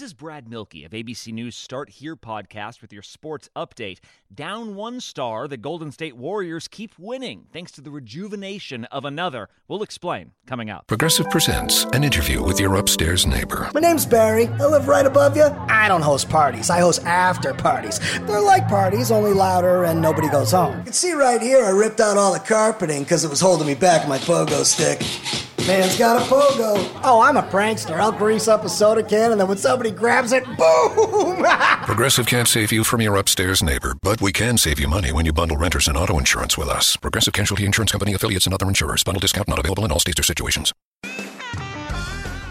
This is Brad Milkey of ABC News Start Here podcast with your sports update. Down one star, the Golden State Warriors keep winning thanks to the rejuvenation of another. We'll explain coming up. Progressive presents an interview with your upstairs neighbor. My name's Barry. I live right above you. I don't host parties, I host after parties. They're like parties, only louder and nobody goes home. You can see right here, I ripped out all the carpeting because it was holding me back my pogo stick. Man's got a pogo. Oh, I'm a prankster. I'll grease up a soda can and then when somebody grabs it, boom! Progressive can't save you from your upstairs neighbor, but we can save you money when you bundle renters and auto insurance with us. Progressive Casualty Insurance Company affiliates and other insurers. Bundle discount not available in all states or situations.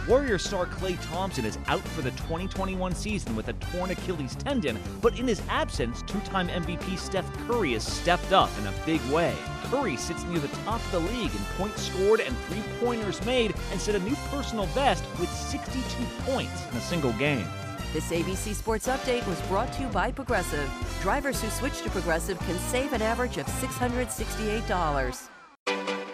Warrior star Klay Thompson is out for the 2021 season with a torn Achilles tendon, but in his absence, two time MVP Steph Curry has stepped up in a big way. Curry sits near the top of the league in points scored and three pointers made and set a new personal best with 62 points in a single game. This ABC Sports Update was brought to you by Progressive. Drivers who switch to Progressive can save an average of $668.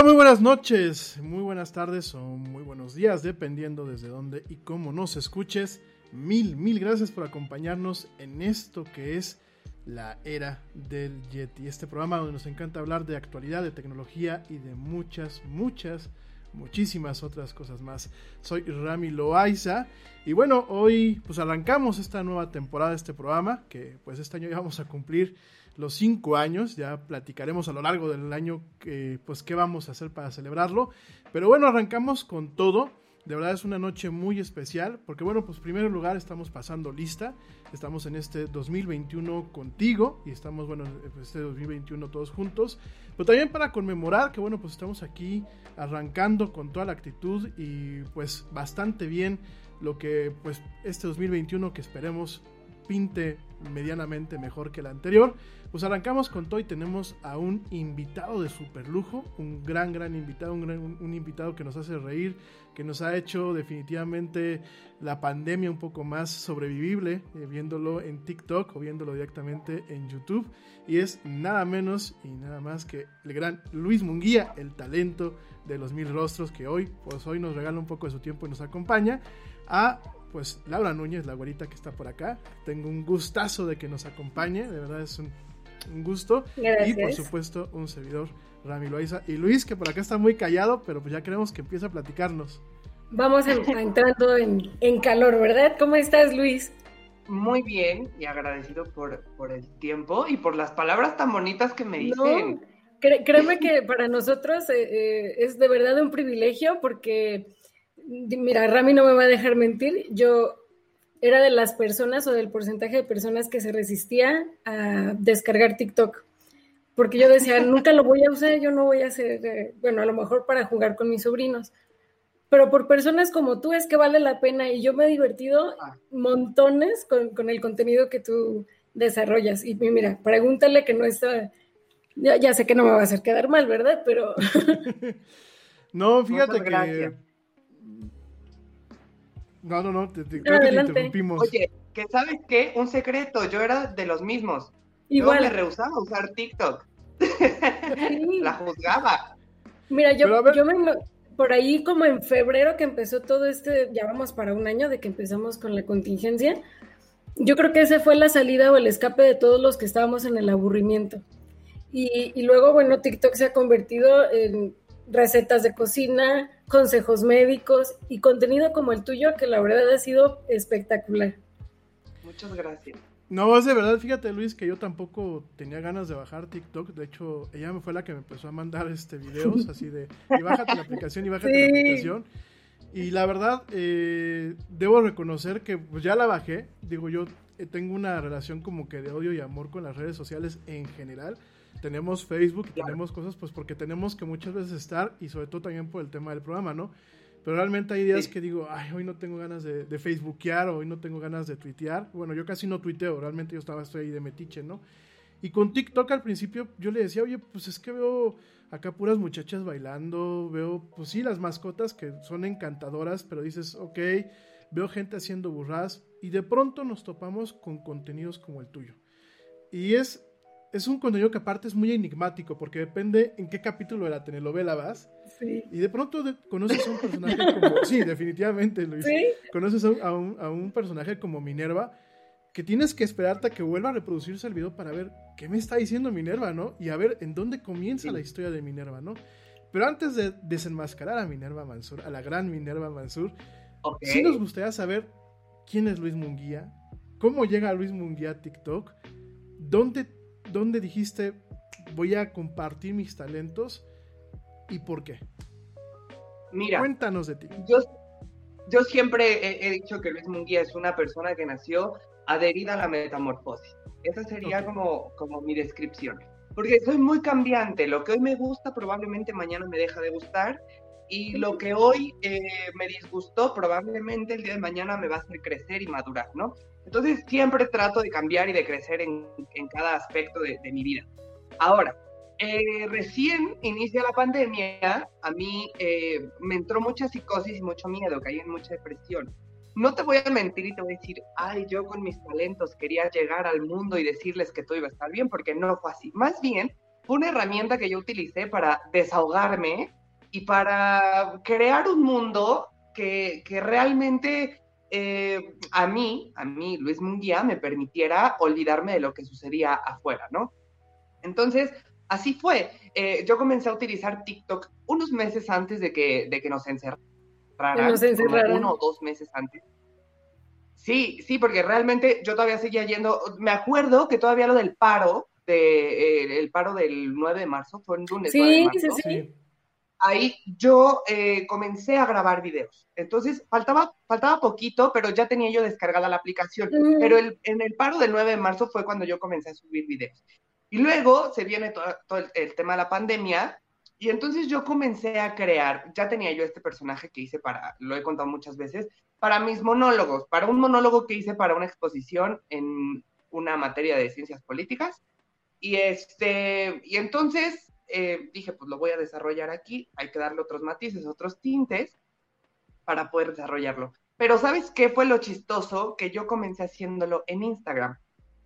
Hola, muy buenas noches, muy buenas tardes o muy buenos días, dependiendo desde dónde y cómo nos escuches. Mil, mil gracias por acompañarnos en esto que es la era del Yeti, este programa donde nos encanta hablar de actualidad, de tecnología y de muchas, muchas, muchísimas otras cosas más. Soy Rami Loaiza y bueno, hoy pues arrancamos esta nueva temporada de este programa, que pues este año ya vamos a cumplir los cinco años, ya platicaremos a lo largo del año que, pues qué vamos a hacer para celebrarlo, pero bueno, arrancamos con todo, de verdad es una noche muy especial, porque bueno, pues en primer lugar estamos pasando lista, estamos en este 2021 contigo y estamos, bueno, este 2021 todos juntos, pero también para conmemorar que bueno, pues estamos aquí arrancando con toda la actitud y pues bastante bien lo que pues este 2021 que esperemos pinte medianamente mejor que el anterior. Pues arrancamos con todo y tenemos a un invitado de super lujo, un gran, gran invitado, un, gran, un, invitado que nos hace reír, que nos ha hecho definitivamente la pandemia un poco más sobrevivible, eh, viéndolo en TikTok o viéndolo directamente en YouTube. Y es nada menos y nada más que el gran Luis Munguía, el talento de los mil rostros, que hoy, pues hoy nos regala un poco de su tiempo y nos acompaña a pues Laura Núñez, la güerita que está por acá. Tengo un gustazo de que nos acompañe, de verdad es un, un gusto. Gracias. Y por supuesto un servidor, Rami Loaiza. Y Luis, que por acá está muy callado, pero pues ya queremos que empiece a platicarnos. Vamos a, a entrando en, en, calor, ¿verdad? ¿Cómo estás, Luis? Muy bien y agradecido por, por el tiempo y por las palabras tan bonitas que me dicen. No, cre créeme que para nosotros eh, eh, es de verdad un privilegio porque mira, Rami no me va a dejar mentir, yo era de las personas o del porcentaje de personas que se resistía a descargar TikTok. Porque yo decía, nunca lo voy a usar, yo no voy a hacer, eh, bueno, a lo mejor para jugar con mis sobrinos. Pero por personas como tú es que vale la pena y yo me he divertido montones con, con el contenido que tú desarrollas. Y mira, pregúntale que no está, ya, ya, sé que no me va a hacer quedar mal, ¿verdad? Pero... no, fíjate que no, no, no, te, te, creo que te interrumpimos. Oye, que sabes qué, un secreto, yo era de los mismos. Igual. Yo me rehusaba a usar TikTok. Sí. La juzgaba. Mira, yo, yo me, por ahí como en febrero que empezó todo este, ya vamos para un año de que empezamos con la contingencia, yo creo que ese fue la salida o el escape de todos los que estábamos en el aburrimiento. Y, y luego, bueno, TikTok se ha convertido en recetas de cocina, consejos médicos y contenido como el tuyo que la verdad ha sido espectacular. Muchas gracias. No, es de verdad, fíjate Luis, que yo tampoco tenía ganas de bajar TikTok. De hecho, ella me fue la que me empezó a mandar este videos así de, y bájate la aplicación y bájate sí. la aplicación. Y la verdad, eh, debo reconocer que pues, ya la bajé. Digo, yo eh, tengo una relación como que de odio y amor con las redes sociales en general tenemos Facebook claro. tenemos cosas, pues porque tenemos que muchas veces estar y sobre todo también por el tema del programa, ¿no? Pero realmente hay días sí. que digo, ay, hoy no tengo ganas de, de Facebookear, hoy no tengo ganas de tuitear. Bueno, yo casi no tuiteo, realmente yo estaba, estoy ahí de metiche, ¿no? Y con TikTok al principio yo le decía, oye, pues es que veo acá puras muchachas bailando, veo, pues sí, las mascotas que son encantadoras, pero dices, ok, veo gente haciendo burras y de pronto nos topamos con contenidos como el tuyo. Y es es un contenido que aparte es muy enigmático porque depende en qué capítulo de la telenovela vas. Sí. Y de pronto de, conoces a un personaje como... Sí, definitivamente, Luis. ¿Sí? Conoces a un, a, un, a un, personaje como Minerva que tienes que esperarte a que vuelva a reproducirse el video para ver qué me está diciendo Minerva, ¿no? Y a ver en dónde comienza sí. la historia de Minerva, ¿no? Pero antes de desenmascarar a Minerva Mansur, a la gran Minerva Mansur, okay. sí nos gustaría saber quién es Luis Munguía, cómo llega Luis Munguía a TikTok, dónde ¿dónde dijiste voy a compartir mis talentos y por qué? Mira, cuéntanos de ti. Yo, yo siempre he, he, dicho que Luis Munguía es una persona que nació adherida a la metamorfosis. Esa sería okay. como, como mi descripción. Porque soy muy cambiante. Lo que hoy me gusta probablemente mañana me deja de gustar. Y lo que hoy eh, me disgustó probablemente el día de mañana me va a hacer crecer y madurar, ¿no? Entonces siempre trato de cambiar y de crecer en, en cada aspecto de, de, mi vida. Ahora, eh, recién inicia la pandemia, a mí eh, me entró mucha psicosis y mucho miedo, caí en mucha depresión. No te voy a mentir y te voy a decir, ay, yo con mis talentos quería llegar al mundo y decirles que todo iba a estar bien, porque no fue así. Más bien, fue una herramienta que yo utilicé para desahogarme y para crear un mundo que, que realmente eh, a mí, a mí, Luis Munguía, me permitiera olvidarme de lo que sucedía afuera, ¿no? Entonces, así fue. Eh, yo comencé a utilizar TikTok unos meses antes de que, de que nos encerraran. nos encerraran. uno o dos meses antes. Sí, sí, porque realmente yo todavía seguía yendo. Me acuerdo que todavía lo del paro, de, eh, el paro del 9 de marzo, fue un lunes. 9 de Sí, marzo. sí, sí. Ahí yo eh, comencé a grabar videos. Entonces faltaba, faltaba poquito, pero ya tenía yo descargada la aplicación. Mm. Pero el- en el paro del 9 de marzo fue cuando yo comencé a subir videos. Y luego se viene todo, todo el, el tema de la pandemia. Y entonces yo comencé a crear, ya tenía yo este personaje que hice para, lo he contado muchas veces, para mis monólogos, para un monólogo que hice para una exposición en una materia de ciencias políticas. Y, este, y entonces eh, dije, pues lo voy a desarrollar aquí, hay que darle otros matices, otros tintes para poder desarrollarlo. Pero ¿sabes qué fue lo chistoso? Que yo comencé haciéndolo en Instagram.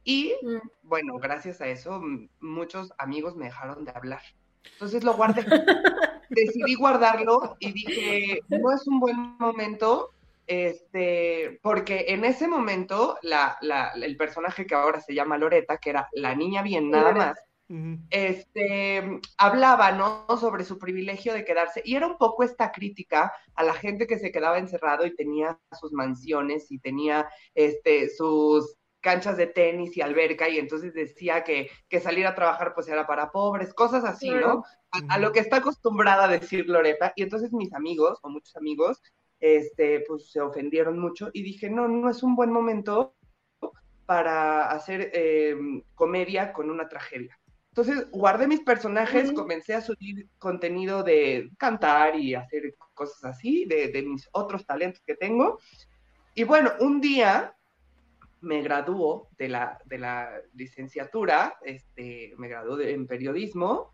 Y bueno, gracias a eso, muchos amigos me dejaron de hablar. Entonces lo guardé. Decidí guardarlo y dije, no es un buen momento, este, porque en ese momento la, la- el personaje que ahora se llama Loreta, que era la niña bien nada más, este, hablaba, ¿no? Sobre su privilegio de quedarse. Y era un poco esta crítica a la gente que se quedaba encerrado y tenía sus mansiones y tenía este, sus canchas de tenis y alberca y entonces decía que, que salir a trabajar pues era para pobres, cosas así, Claro. ¿no? A, a lo que está acostumbrada a decir Loreta. Y entonces mis amigos, o muchos amigos, este, pues se ofendieron mucho y dije, no, no es un buen momento para hacer eh, comedia con una tragedia. Entonces guardé mis personajes, comencé a subir contenido de cantar y hacer cosas así, de, de mis otros talentos que tengo. Y bueno, un día me graduó de la, de la licenciatura, este, me graduó de- en periodismo,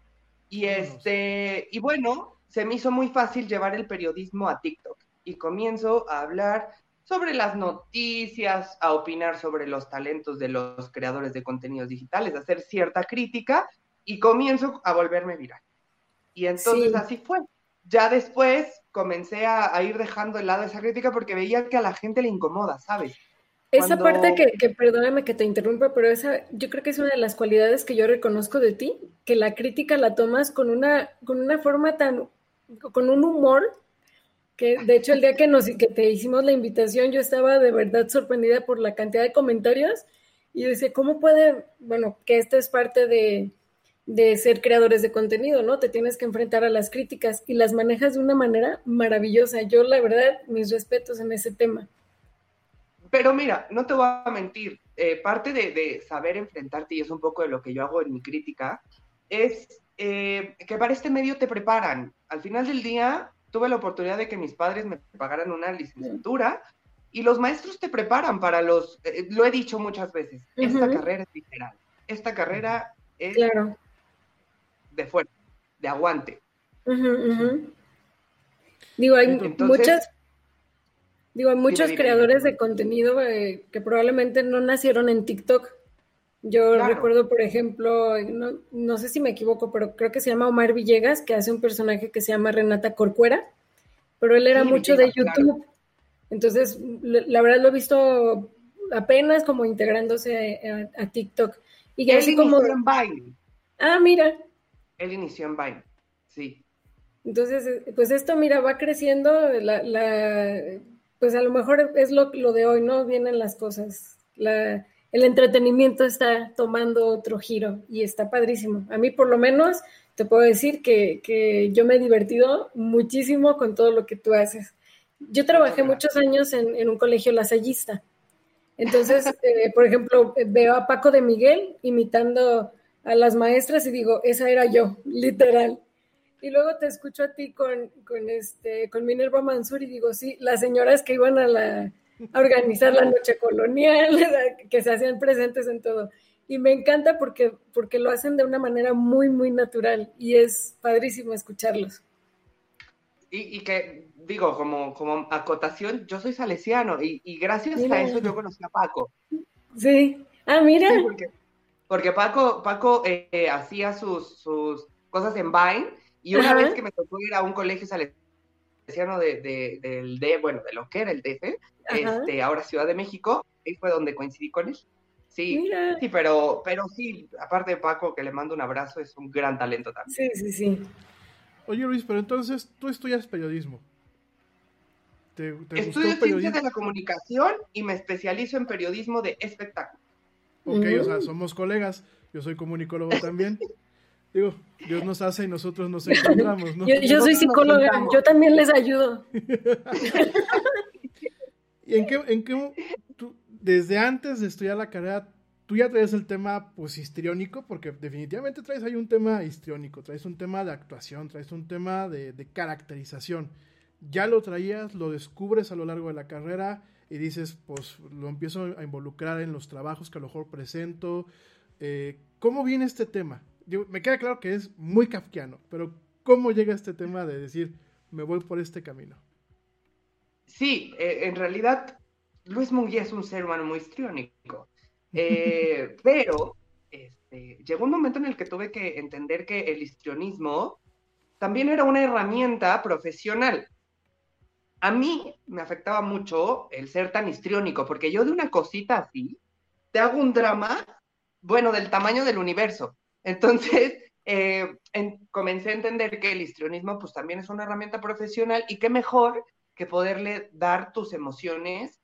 y, este, y bueno, se me hizo muy fácil llevar el periodismo a TikTok. Y comienzo a hablar sobre las noticias, a opinar sobre los talentos de los creadores de contenidos digitales, a hacer cierta crítica y comienzo a volverme viral. Y entonces Sí. así fue. Ya después comencé a, a ir dejando de lado esa crítica porque veía que a la gente le incomoda, ¿sabes? Esa parte que, que perdóname que te interrumpa, pero esa yo creo que es una de las cualidades que yo reconozco de ti, que la crítica la tomas con una, con una forma tan, con un humor, de hecho el día que nos que te hicimos la invitación, yo estaba de verdad sorprendida por la cantidad de comentarios y yo decía, ¿cómo puede, bueno, que esta es parte de, de ser creadores de contenido, ¿no? Te tienes que enfrentar a las críticas y las manejas de una manera maravillosa. Yo, la verdad, mis respetos en ese tema. Pero mira, no te voy a mentir, eh, parte de, de saber enfrentarte, y es un poco de lo que yo hago en mi crítica, es eh, que para este medio te preparan. Al final del día, tuve la oportunidad de que mis padres me pagaran una licenciatura y los maestros te preparan para los, eh, lo he dicho muchas veces, esta carrera es literal, esta carrera es Claro. de fuerza, de aguante. Digo, hay Entonces- muchas, digo, hay muchos dime, creadores de contenido eh, que probablemente no nacieron en TikTok. Yo Claro. recuerdo, por ejemplo, no, no sé si me equivoco, pero creo que se llama Omar Villegas, que hace un personaje que se llama Renata Corcuera, pero él era Sí, mucho Villegas, de claro. YouTube. Entonces, la, verdad lo he visto apenas como integrándose a, a TikTok. Y Él así como, inició en Vine, ah, mira, él inició en Vine, sí. Entonces, eh, pues esto, mira, va creciendo, la, la- pues a lo mejor es lo, lo de hoy, ¿no? Vienen las cosas. La, el entretenimiento está tomando otro giro y está padrísimo. A mí, por lo menos, te puedo decir que, que yo me he divertido muchísimo con todo lo que tú haces. Yo trabajé muchos años en, en un colegio lasallista. Entonces, eh, por ejemplo, veo a Paco de Miguel imitando a las maestras y digo, esa era yo, literal. Y luego te escucho a ti con, con, este, con Minerva Mansur y digo, sí, las señoras que iban a, la, a organizar la noche colonial, que se hacían presentes en todo. Y me encanta porque, porque lo hacen de una manera muy, muy natural y es padrísimo escucharlos. Y, y que, digo, como, como acotación, yo soy salesiano y, y gracias Mira. a eso yo conocí a Paco. Sí. Ah, mira. Sí, porque porque Paco, Paco eh, hacía sus, sus cosas en Vine y una Ajá. vez que me tocó ir a un colegio salesiano de, de, del D, bueno, de lo que era el DF. Este, ahora Ciudad de México, ahí fue donde coincidí con él. Sí, Mira. sí, pero, pero sí, aparte de Paco, que le mando un abrazo, es un gran talento también. Sí, sí, sí. Oye Luis, pero entonces tú estudias periodismo. ¿Te, Estudio ciencias de la comunicación y me especializo en periodismo de espectáculo. Ok, o sea, somos colegas. Yo soy comunicólogo también. Digo, Dios nos hace y nosotros nos encontramos, ¿no? Yo, yo soy psicóloga, yo también les ayudo. ¿Y en qué, en qué tú, desde antes de estudiar la carrera, tú ya traes el tema pues histriónico? Porque definitivamente traes ahí un tema histriónico, traes un tema de actuación, traes un tema de, caracterización. Ya lo traías, lo descubres a lo largo de la carrera y dices, pues lo empiezo a involucrar en los trabajos que a lo mejor presento. Eh, ¿Cómo viene este tema? Me queda claro que es muy kafkiano, pero ¿cómo llega este tema de decir, me voy por este camino? Sí, eh, en realidad Luis Munguía es un ser humano muy histriónico. Eh, pero este, llegó un momento en el que tuve que entender que el histrionismo también era una herramienta profesional. A mí me afectaba mucho el ser tan histriónico, porque yo de una cosita así, te hago un drama, bueno, del tamaño del universo. Entonces, eh, en- comencé a entender que el histrionismo pues también es una herramienta profesional y qué mejor que poderle dar tus emociones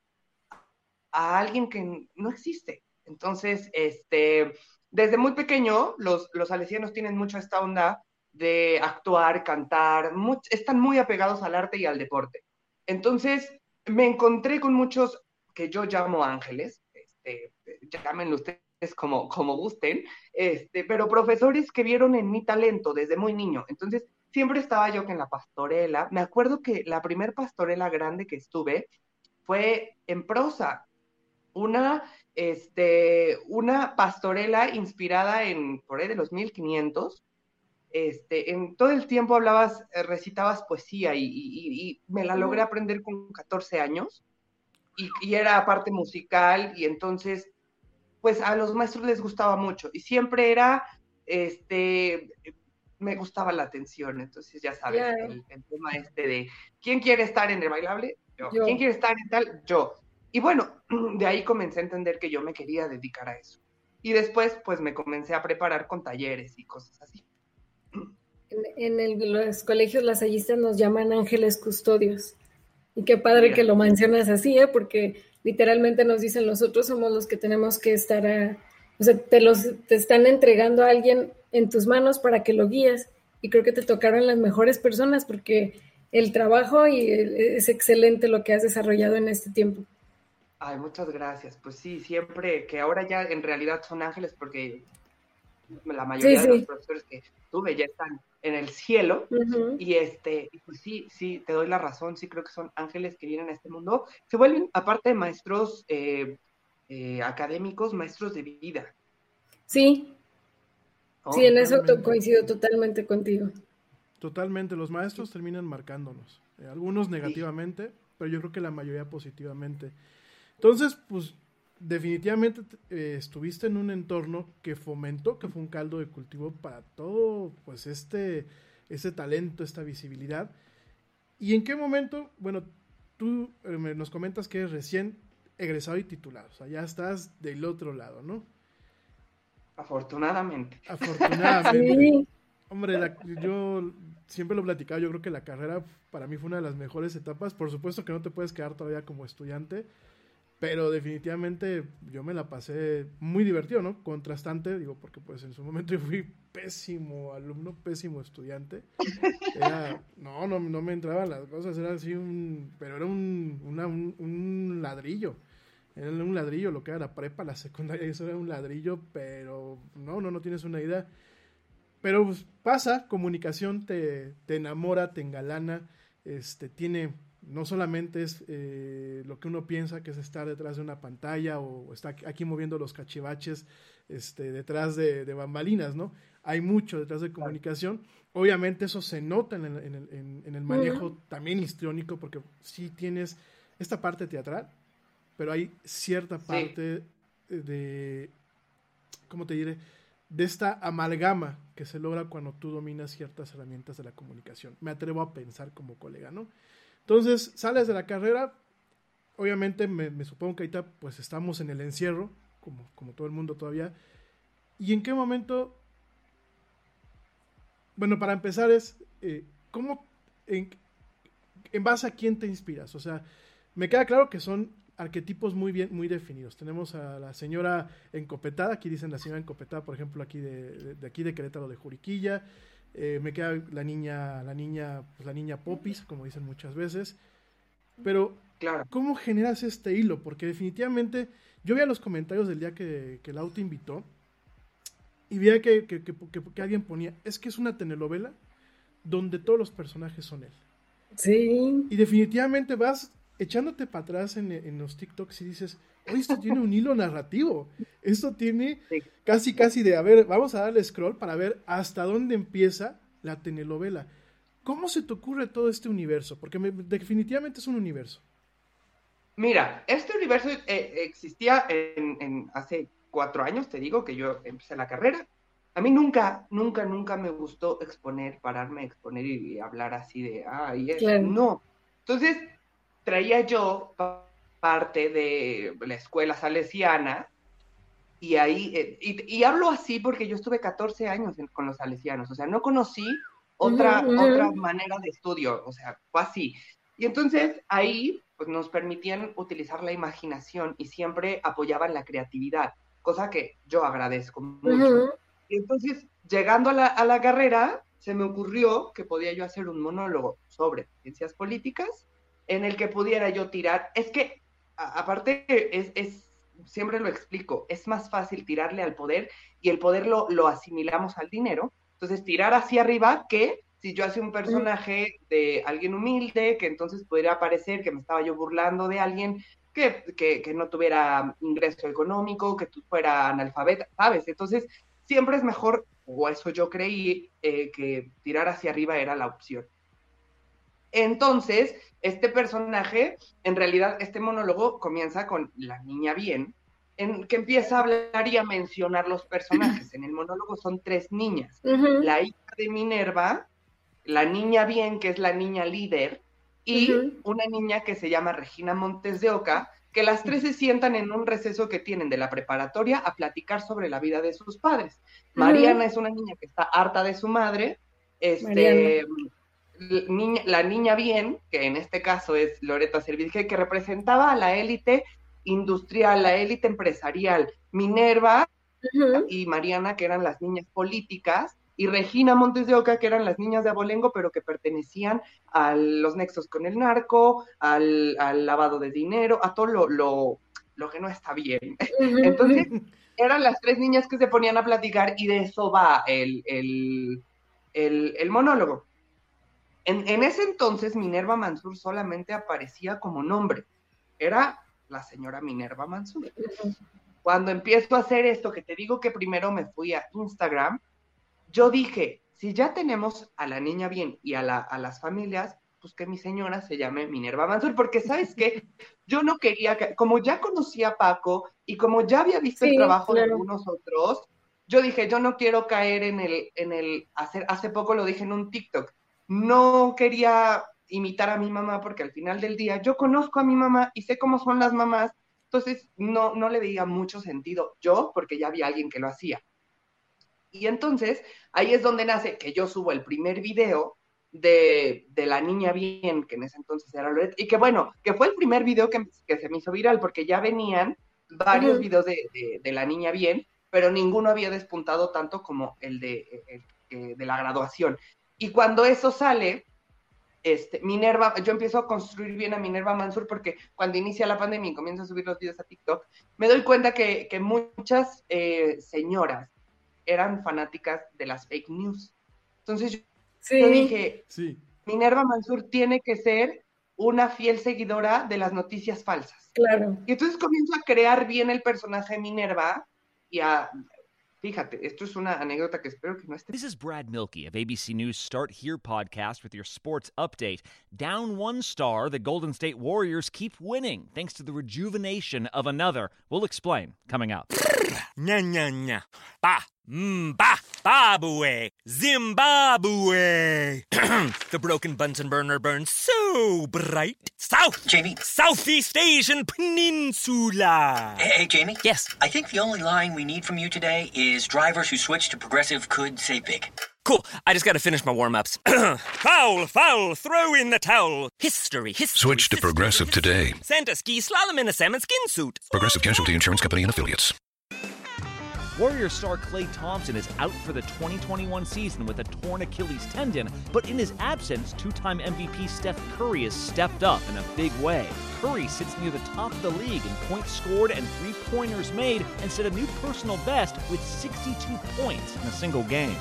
a alguien que no existe. Entonces, este, desde muy pequeño, los, los salesianos tienen mucho esta onda de actuar, cantar, están muy apegados al arte y al deporte. Entonces, me encontré con muchos que yo llamo ángeles, este, llámenlo ustedes como, como gusten, este, pero profesores que vieron en mi talento desde muy niño. Entonces, siempre estaba yo que en la pastorela, me acuerdo que la primer pastorela grande que estuve fue en prosa, una, este, una pastorela inspirada en, por ahí de los 1500, este, en todo el tiempo hablabas, eh, recitabas poesía y, y- y me la logré aprender con 14 años y, y era parte musical y entonces, pues a los maestros les gustaba mucho y siempre era, este, me gustaba la atención, entonces ya sabes, el, el tema este de, ¿quién quiere estar en el bailable? Yo. Yo. ¿Quién quiere estar en tal? Yo. Y bueno, de ahí comencé a entender que yo me quería dedicar a eso. Y después, pues me comencé a preparar con talleres y cosas así. En, en el- los colegios lasallistas nos llaman ángeles custodios. Y qué padre Mira. que lo mencionas así, ¿eh? Porque literalmente nos dicen nosotros somos los que tenemos que estar a, o sea, te los te están entregando a alguien en tus manos para que lo guíes. Y creo que te tocaron las mejores personas porque el trabajo y es excelente lo que has desarrollado en este tiempo. Ay, muchas gracias. Pues sí, siempre, que ahora ya en realidad son ángeles porque la mayoría Sí, de los profesores que tuve ya están en el cielo. Y este, pues sí, sí, te doy la razón, sí creo que son ángeles que vienen a este mundo. Se vuelven, aparte de maestros eh, eh, académicos, maestros de vida. Sí, ¿no? sí, en eso coincido totalmente contigo. Totalmente, los maestros terminan marcándonos. Eh, algunos negativamente, pero yo creo que la mayoría positivamente. Entonces, pues definitivamente eh, estuviste en un entorno que fomentó, que fue un caldo de cultivo para todo, pues este, ese talento, esta visibilidad. ¿Y en qué momento, bueno, tú eh, nos comentas que eres recién egresado y titulado, o sea, ya estás del otro lado, ¿no? Afortunadamente. Afortunadamente. Sí. Hombre, la- yo siempre lo he platicado, yo creo que la carrera para mí fue una de las mejores etapas. Por supuesto que no te puedes quedar todavía como estudiante, pero definitivamente yo me la pasé muy divertido, ¿no? Contrastante, digo, porque pues en su momento yo fui pésimo alumno, pésimo estudiante. Era, no, no, no me entraban las cosas, era así un, pero era un, una- un, un ladrillo. Era un ladrillo lo que era la prepa, la secundaria, eso era un ladrillo, pero no, no, no tienes una idea. Pero pues, pasa, comunicación te, te enamora, te engalana, este, tiene, no solamente es eh, lo que uno piensa que es estar detrás de una pantalla o está aquí- moviendo los cachivaches este, detrás de, de bambalinas, ¿no? Hay mucho detrás de comunicación. Obviamente eso se nota en el, en el- en- en el manejo también histriónico porque sí tienes esta parte teatral, pero hay cierta parte de ¿cómo te diré? De esta amalgama que se logra cuando tú dominas ciertas herramientas de la comunicación. Me atrevo a pensar como colega, ¿no? Entonces, sales de la carrera, obviamente me, supongo que ahorita pues estamos en el encierro, como, como todo el mundo todavía. ¿Y en qué momento? Bueno, para empezar es, eh, ¿cómo, en, en base a quién te inspiras? O sea, me queda claro que son arquetipos muy bien, muy definidos. Tenemos a la señora encopetada, aquí dicen la señora encopetada, por ejemplo, aquí de, aquí de Querétaro de Juriquilla. Eh, me queda la niña, la niña, pues la niña Popis, como dicen muchas veces. Pero, ¿cómo generas este hilo? Porque definitivamente, yo veía los comentarios del día que, que Lau te invitó y veía que, que, que, alguien ponía, es que es una telenovela donde todos los personajes son él. Sí. Y definitivamente vas echándote para atrás en, los TikToks y dices, oye, esto tiene un hilo narrativo. Esto tiene casi, casi de, a ver, vamos a darle scroll para ver hasta dónde empieza la telenovela. ¿Cómo se te ocurre todo este universo? Porque definitivamente es un universo. Mira, este universo eh, existía en, hace cuatro años, te digo, que yo empecé la carrera. A mí nunca, nunca, nunca me gustó exponer, pararme a exponer y, hablar así de, ay, no. Entonces, traía yo parte de la escuela salesiana y ahí, eh, y, hablo así porque yo estuve 14 años con los salesianos, o sea, no conocí otra, otra manera de estudio, o sea, fue así. Y entonces ahí pues, nos permitían utilizar la imaginación y siempre apoyaban la creatividad, cosa que yo agradezco mucho. Y entonces, llegando a la, a la carrera, se me ocurrió que podía yo hacer un monólogo sobre ciencias políticas en el que pudiera yo tirar. Es que, aparte, es, es, siempre lo explico, es más fácil tirarle al poder y el poder lo, lo asimilamos al dinero. Entonces, tirar hacia arriba que si yo hacía un personaje de alguien humilde, que entonces pudiera parecer que me estaba yo burlando de alguien que, que, no tuviera ingreso económico, que fuera analfabeta, ¿sabes? Entonces, siempre es mejor, o eso yo creí, eh, que tirar hacia arriba era la opción. Entonces, este personaje, en realidad, este monólogo comienza con la niña bien, en que empieza a hablar y a mencionar los personajes. En el monólogo son tres niñas. La hija de Minerva, la niña bien, que es la niña líder, y una niña que se llama Regina Montes de Oca, que las tres se sientan en un receso que tienen de la preparatoria a platicar sobre la vida de sus padres. Mariana es una niña que está harta de su madre, este, la niña bien, que en este caso es Loreta Servidje, que representaba a la élite industrial, la élite empresarial, Minerva y Mariana, que eran las niñas políticas, y Regina Montes de Oca, que eran las niñas de Abolengo, pero que pertenecían a los nexos con el narco, al, lavado de dinero, a todo lo, lo, que no está bien. Entonces, eran las tres niñas que se ponían a platicar y de eso va el, el monólogo. En, ese entonces Minerva Mansur solamente aparecía como nombre. Era la señora Minerva Mansur. Cuando empiezo a hacer esto, que te digo que primero me fui a Instagram, yo dije, si ya tenemos a la niña bien y a, las familias, pues que mi señora se llame Minerva Mansur, porque sabes qué, yo no quería, que, como ya conocía a Paco y como ya había visto el trabajo de algunos otros, yo dije, yo no quiero caer en el, en el, hacer, hace poco lo dije en un TikTok, no quería imitar a mi mamá porque al final del día yo conozco a mi mamá y sé cómo son las mamás, entonces no, no le veía mucho sentido yo porque ya había alguien que lo hacía. Y entonces ahí es donde nace que yo subo el primer video de, la niña bien, que en ese entonces era Loret, y que bueno, que fue el primer video que, se me hizo viral porque ya venían varios videos de, la niña bien, pero ninguno había despuntado tanto como el de, de la graduación. Y cuando eso sale, este, Minerva, yo empiezo a construir bien a Minerva Mansur porque cuando inicia la pandemia y comienzo a subir los videos a TikTok, me doy cuenta que, muchas eh, señoras eran fanáticas de las fake news. Entonces yo, dije, Minerva Mansur tiene que ser una fiel seguidora de las noticias falsas. Claro. Y entonces comienzo a crear bien el personaje de Minerva y a Fíjate, esto es una anécdota que espero que no esté. This is Brad Milkey of ABC News Start Here podcast with your sports update. Down one star, the Golden State Warriors keep winning thanks to the rejuvenation of another. We'll explain coming up. Nya nya nya. Ba. Mba. Mm, Babue. Zimbabwe. the broken Bunsen burner burns so bright. South. Jamie. Southeast Asian Peninsula. Hey, hey, Jamie? Yes. I think the only line we need from you today is drivers who switch to progressive could save big. Cool. I just gotta finish my warm ups. foul, foul, throw in the towel. History, history. Switch to Progressive today. Santa ski slalom in a salmon skin suit. Progressive Casualty Insurance Company and Affiliates. Warrior star Clay Thompson is out for the 2021 season with a torn Achilles tendon, but in his absence, two time MVP Steph Curry has stepped up in a big way. Curry sits near the top of the league in points scored and three pointers made and set a new personal best with 62 points in a single game.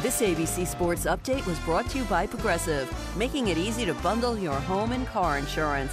This ABC Sports Update was brought to you by Progressive, making it easy to bundle your home and car insurance.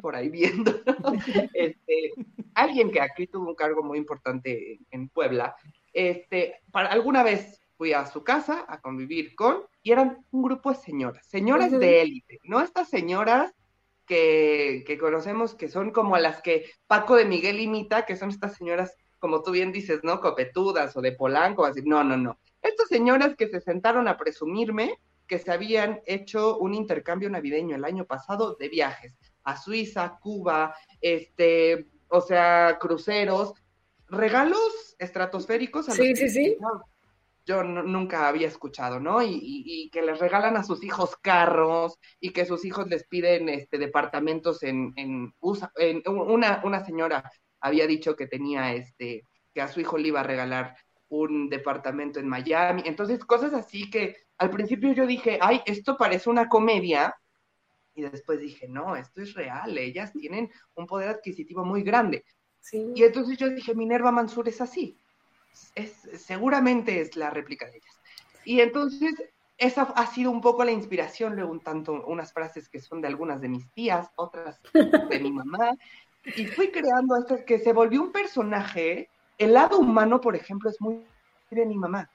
Por ahí viendo. este, alguien que aquí tuvo un cargo muy importante en, Puebla, este, para, alguna vez fui a su casa a convivir con, y eran un grupo de señoras, señoras de élite, no estas señoras que, que conocemos que son como las que Paco de Miguel imita, que son estas señoras, como tú bien dices, ¿no? Copetudas o de Polanco, así, no, no, no. Estas señoras que se sentaron a presumirme que se habían hecho un intercambio navideño el año pasado de viajes a Suiza, Cuba, este, o sea, cruceros, regalos estratosféricos. A Sí, los sí, sí. yo- Yo nu- nunca había escuchado, ¿no? Y, y- y que les regalan a sus hijos carros y que sus hijos les piden este, departamentos en, en, USA en una, una señora había dicho que tenía este, que a su hijo le iba a regalar un departamento en Miami. Entonces, cosas así que al principio yo dije, ay, esto parece una comedia, y después dije, no, esto es real, ellas tienen un poder adquisitivo muy grande. Y entonces yo dije, Minerva Mansur es así, es, seguramente es la réplica de ellas. Y entonces esa ha sido un poco la inspiración, luego un tanto unas frases que son de algunas de mis tías, otras de mi mamá, y fui creando esto que se volvió un personaje, el lado humano, por ejemplo, es muy de mi mamá.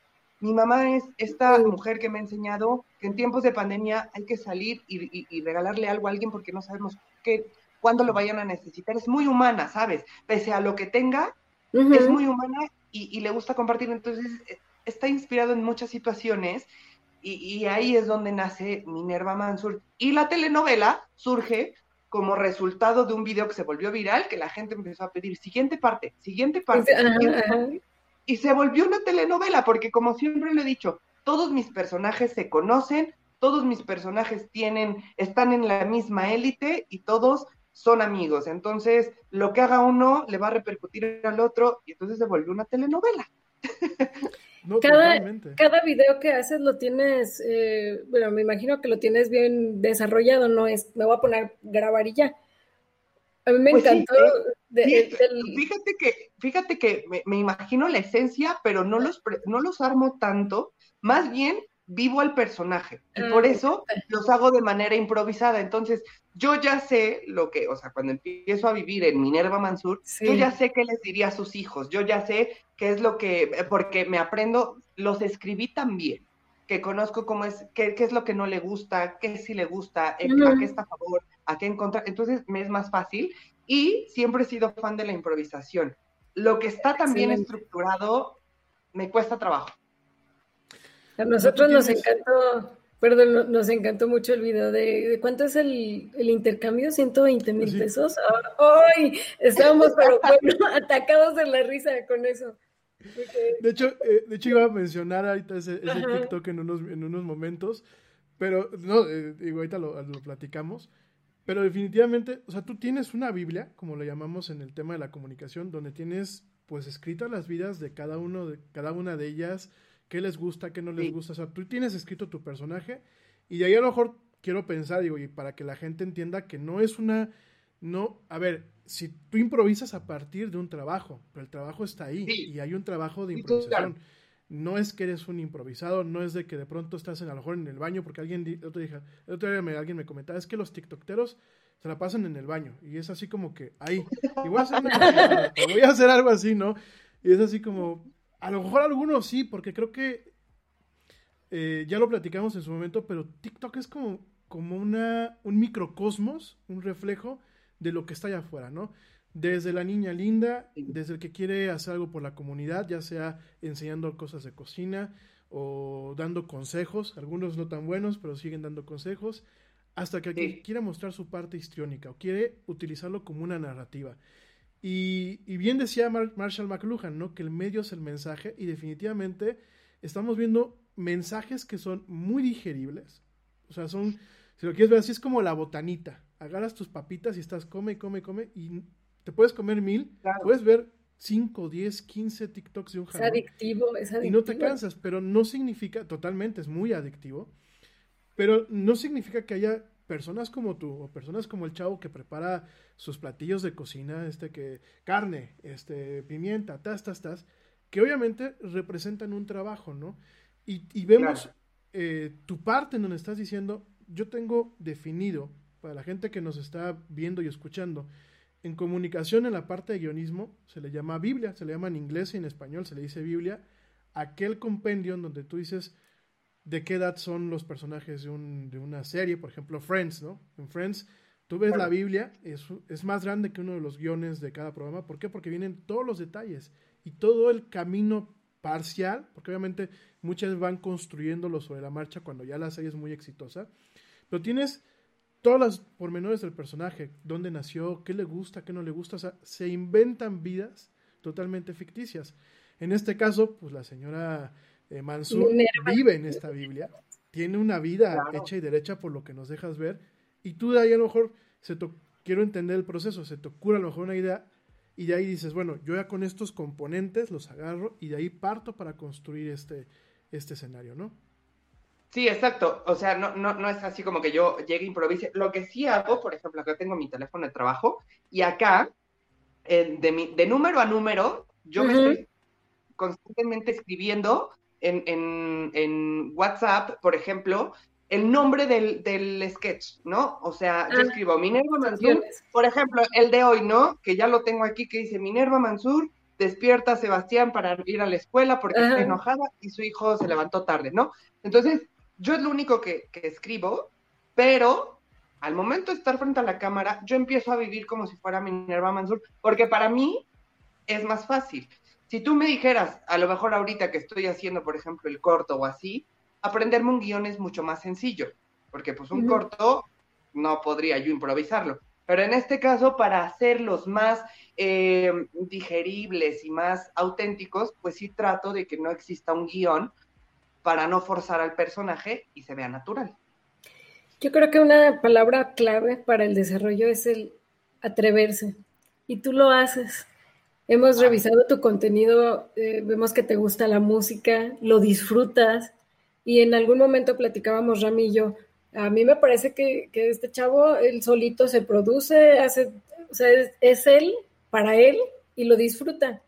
Mi mamá es esta mujer que me ha enseñado que en tiempos de pandemia hay que salir y, y- y regalarle algo a alguien porque no sabemos qué, cuándo lo vayan a necesitar. Es muy humana, ¿sabes? Pese a lo que tenga, es muy humana y, y le gusta compartir. Entonces, eh, está inspirado en muchas situaciones y, ahí es donde nace Minerva Mansur. Y la telenovela surge como resultado de un video que se volvió viral, que la gente empezó a pedir siguiente parte, siguiente parte y se volvió una telenovela, porque como siempre lo he dicho, todos mis personajes se conocen, todos mis personajes tienen, están en la misma élite y todos son amigos. Entonces, lo que haga uno le va a repercutir al otro y entonces se volvió una telenovela. No, Cada, cada video que haces lo tienes, eh, bueno, me imagino que lo tienes bien desarrollado, no es, me voy a poner grabar y ya. A mí me Pues sí, encantó. eh, de- fíjate, del- fíjate que, fíjate que me, me imagino la esencia, pero no los, no los armo tanto, más bien vivo al personaje. Y Ah, por eso los hago de manera improvisada. Entonces, yo ya sé lo que, o sea, cuando empiezo a vivir en Minerva Mansur, Sí. yo ya sé qué les diría a sus hijos, yo ya sé qué es lo que, eh, porque me aprendo, los escribí también, que conozco cómo es, qué, qué es lo que no le gusta, qué sí le gusta, a qué está a favor, a qué en contra. Entonces, me es más fácil y siempre he sido fan de la improvisación. Lo que está también Excelente. estructurado me cuesta trabajo. A nosotros nos encantó, perdón, no- nos encantó mucho el video de, de cuánto es el, el intercambio, 120 mil Sí. pesos. Ah, ¡Ay! Estábamos, pero bueno, atacados de la risa con eso. De hecho, eh, de hecho iba a mencionar ahorita ese. TikTok en unos, en unos momentos, pero no, eh, digo, ahorita lo, lo platicamos, pero definitivamente, o sea, tú tienes una Biblia, como lo llamamos en el tema de la comunicación, donde tienes pues escritas las vidas de cada uno, de cada una de ellas, qué les gusta, qué no les Sí. gusta, o sea, tú tienes escrito tu personaje y de ahí a lo mejor quiero pensar, digo, y para que la gente entienda que no es una no, a ver, si tú improvisas a partir de un trabajo, pero el trabajo está ahí y hay un trabajo de improvisación. No es que eres un improvisado, no es de que de pronto estás en, a lo mejor en el baño, porque alguien, otro día, me, alguien me comentaba, es que los tiktokteros se la pasan en el baño y es así como que ahí, y voy a hacer, voy a hacer algo así, ¿no? Y es así como, a lo mejor algunos sí, porque creo que eh, ya lo platicamos en su momento, pero TikTok es como, como una, un microcosmos, un reflejo de lo que está allá afuera, ¿no? Desde la niña linda, desde el que quiere hacer algo por la comunidad, ya sea enseñando cosas de cocina o dando consejos, algunos no tan buenos, pero siguen dando consejos, hasta que sí. quiere mostrar su parte histriónica o quiere utilizarlo como una narrativa. Y, y bien decía Mar Marshall McLuhan, ¿no? Que el medio es el mensaje y definitivamente estamos viendo mensajes que son muy digeribles. O sea, son, si lo quieres ver así, es como la botanita. Agarras tus papitas y estás come, come, come y te puedes comer mil, claro. puedes ver 5, 10, 15 TikToks de un jalón. Es adictivo, es adictivo. Y no te cansas, pero no significa, totalmente, es muy adictivo, pero no significa que haya personas como tú o personas como el chavo que prepara sus platillos de cocina, este que carne, este pimienta, tas, tas, tas, que obviamente representan un trabajo, ¿no? Y, y vemos claro. eh, tu parte en donde estás diciendo, yo tengo definido, para la gente que nos está viendo y escuchando, en comunicación, en la parte de guionismo, se le llama Biblia, se le llama en inglés y en español, se le dice Biblia, aquel compendio en donde tú dices de qué edad son los personajes de, un, de una serie, por ejemplo, Friends, ¿no? En Friends, tú ves la Biblia, es, es más grande que uno de los guiones de cada programa, ¿por qué? Porque vienen todos los detalles y todo el camino parcial, porque obviamente muchas van construyéndolo sobre la marcha cuando ya la serie es muy exitosa, pero tienes todos los pormenores del personaje, dónde nació, qué le gusta, qué no le gusta, o sea, se inventan vidas totalmente ficticias. En este caso, pues la señora eh, Mansur vive en esta Biblia, tiene una vida claro. hecha y derecha por lo que nos dejas ver, y tú de ahí a lo mejor, se to quiero entender el proceso, se te ocurre a lo mejor una idea, y de ahí dices, bueno, yo ya con estos componentes los agarro y de ahí parto para construir este, este escenario, ¿no? Sí, exacto. O sea, no, no, no es así como que yo llegue e improvise. Lo que sí hago, por ejemplo, acá tengo mi teléfono de trabajo y acá, eh, de, mi, de número a número, yo uh -huh. me estoy constantemente escribiendo en, en, en, WhatsApp, por ejemplo, el nombre del, del sketch, ¿no? O sea, yo ah, escribo Minerva Mansur, por ejemplo, el de hoy, ¿no? Que ya lo tengo aquí, que dice Minerva Mansur, despierta a Sebastián para ir a la escuela porque uh -huh. está enojada y su hijo se levantó tarde, ¿no? Entonces, yo es lo único que, que, escribo, pero al momento de estar frente a la cámara, yo empiezo a vivir como si fuera Minerva Mansur, porque para mí es más fácil. Si tú me dijeras, a lo mejor ahorita que estoy haciendo, por ejemplo, el corto o así, aprenderme un guion es mucho más sencillo, porque pues un uh -huh. corto no podría yo improvisarlo. Pero en este caso, para hacerlos más eh, digeribles y más auténticos, pues sí trato de que no exista un guion para no forzar al personaje y se vea natural. Yo creo que una palabra clave para el desarrollo es el atreverse. Y tú lo haces. Hemos ah. revisado tu contenido, eh, vemos que te gusta la música, lo disfrutas. Y en algún momento platicábamos Rami y yo, a mí me parece que, que este chavo, él solito se produce, hace, o sea, es, es él, para él, y lo disfruta.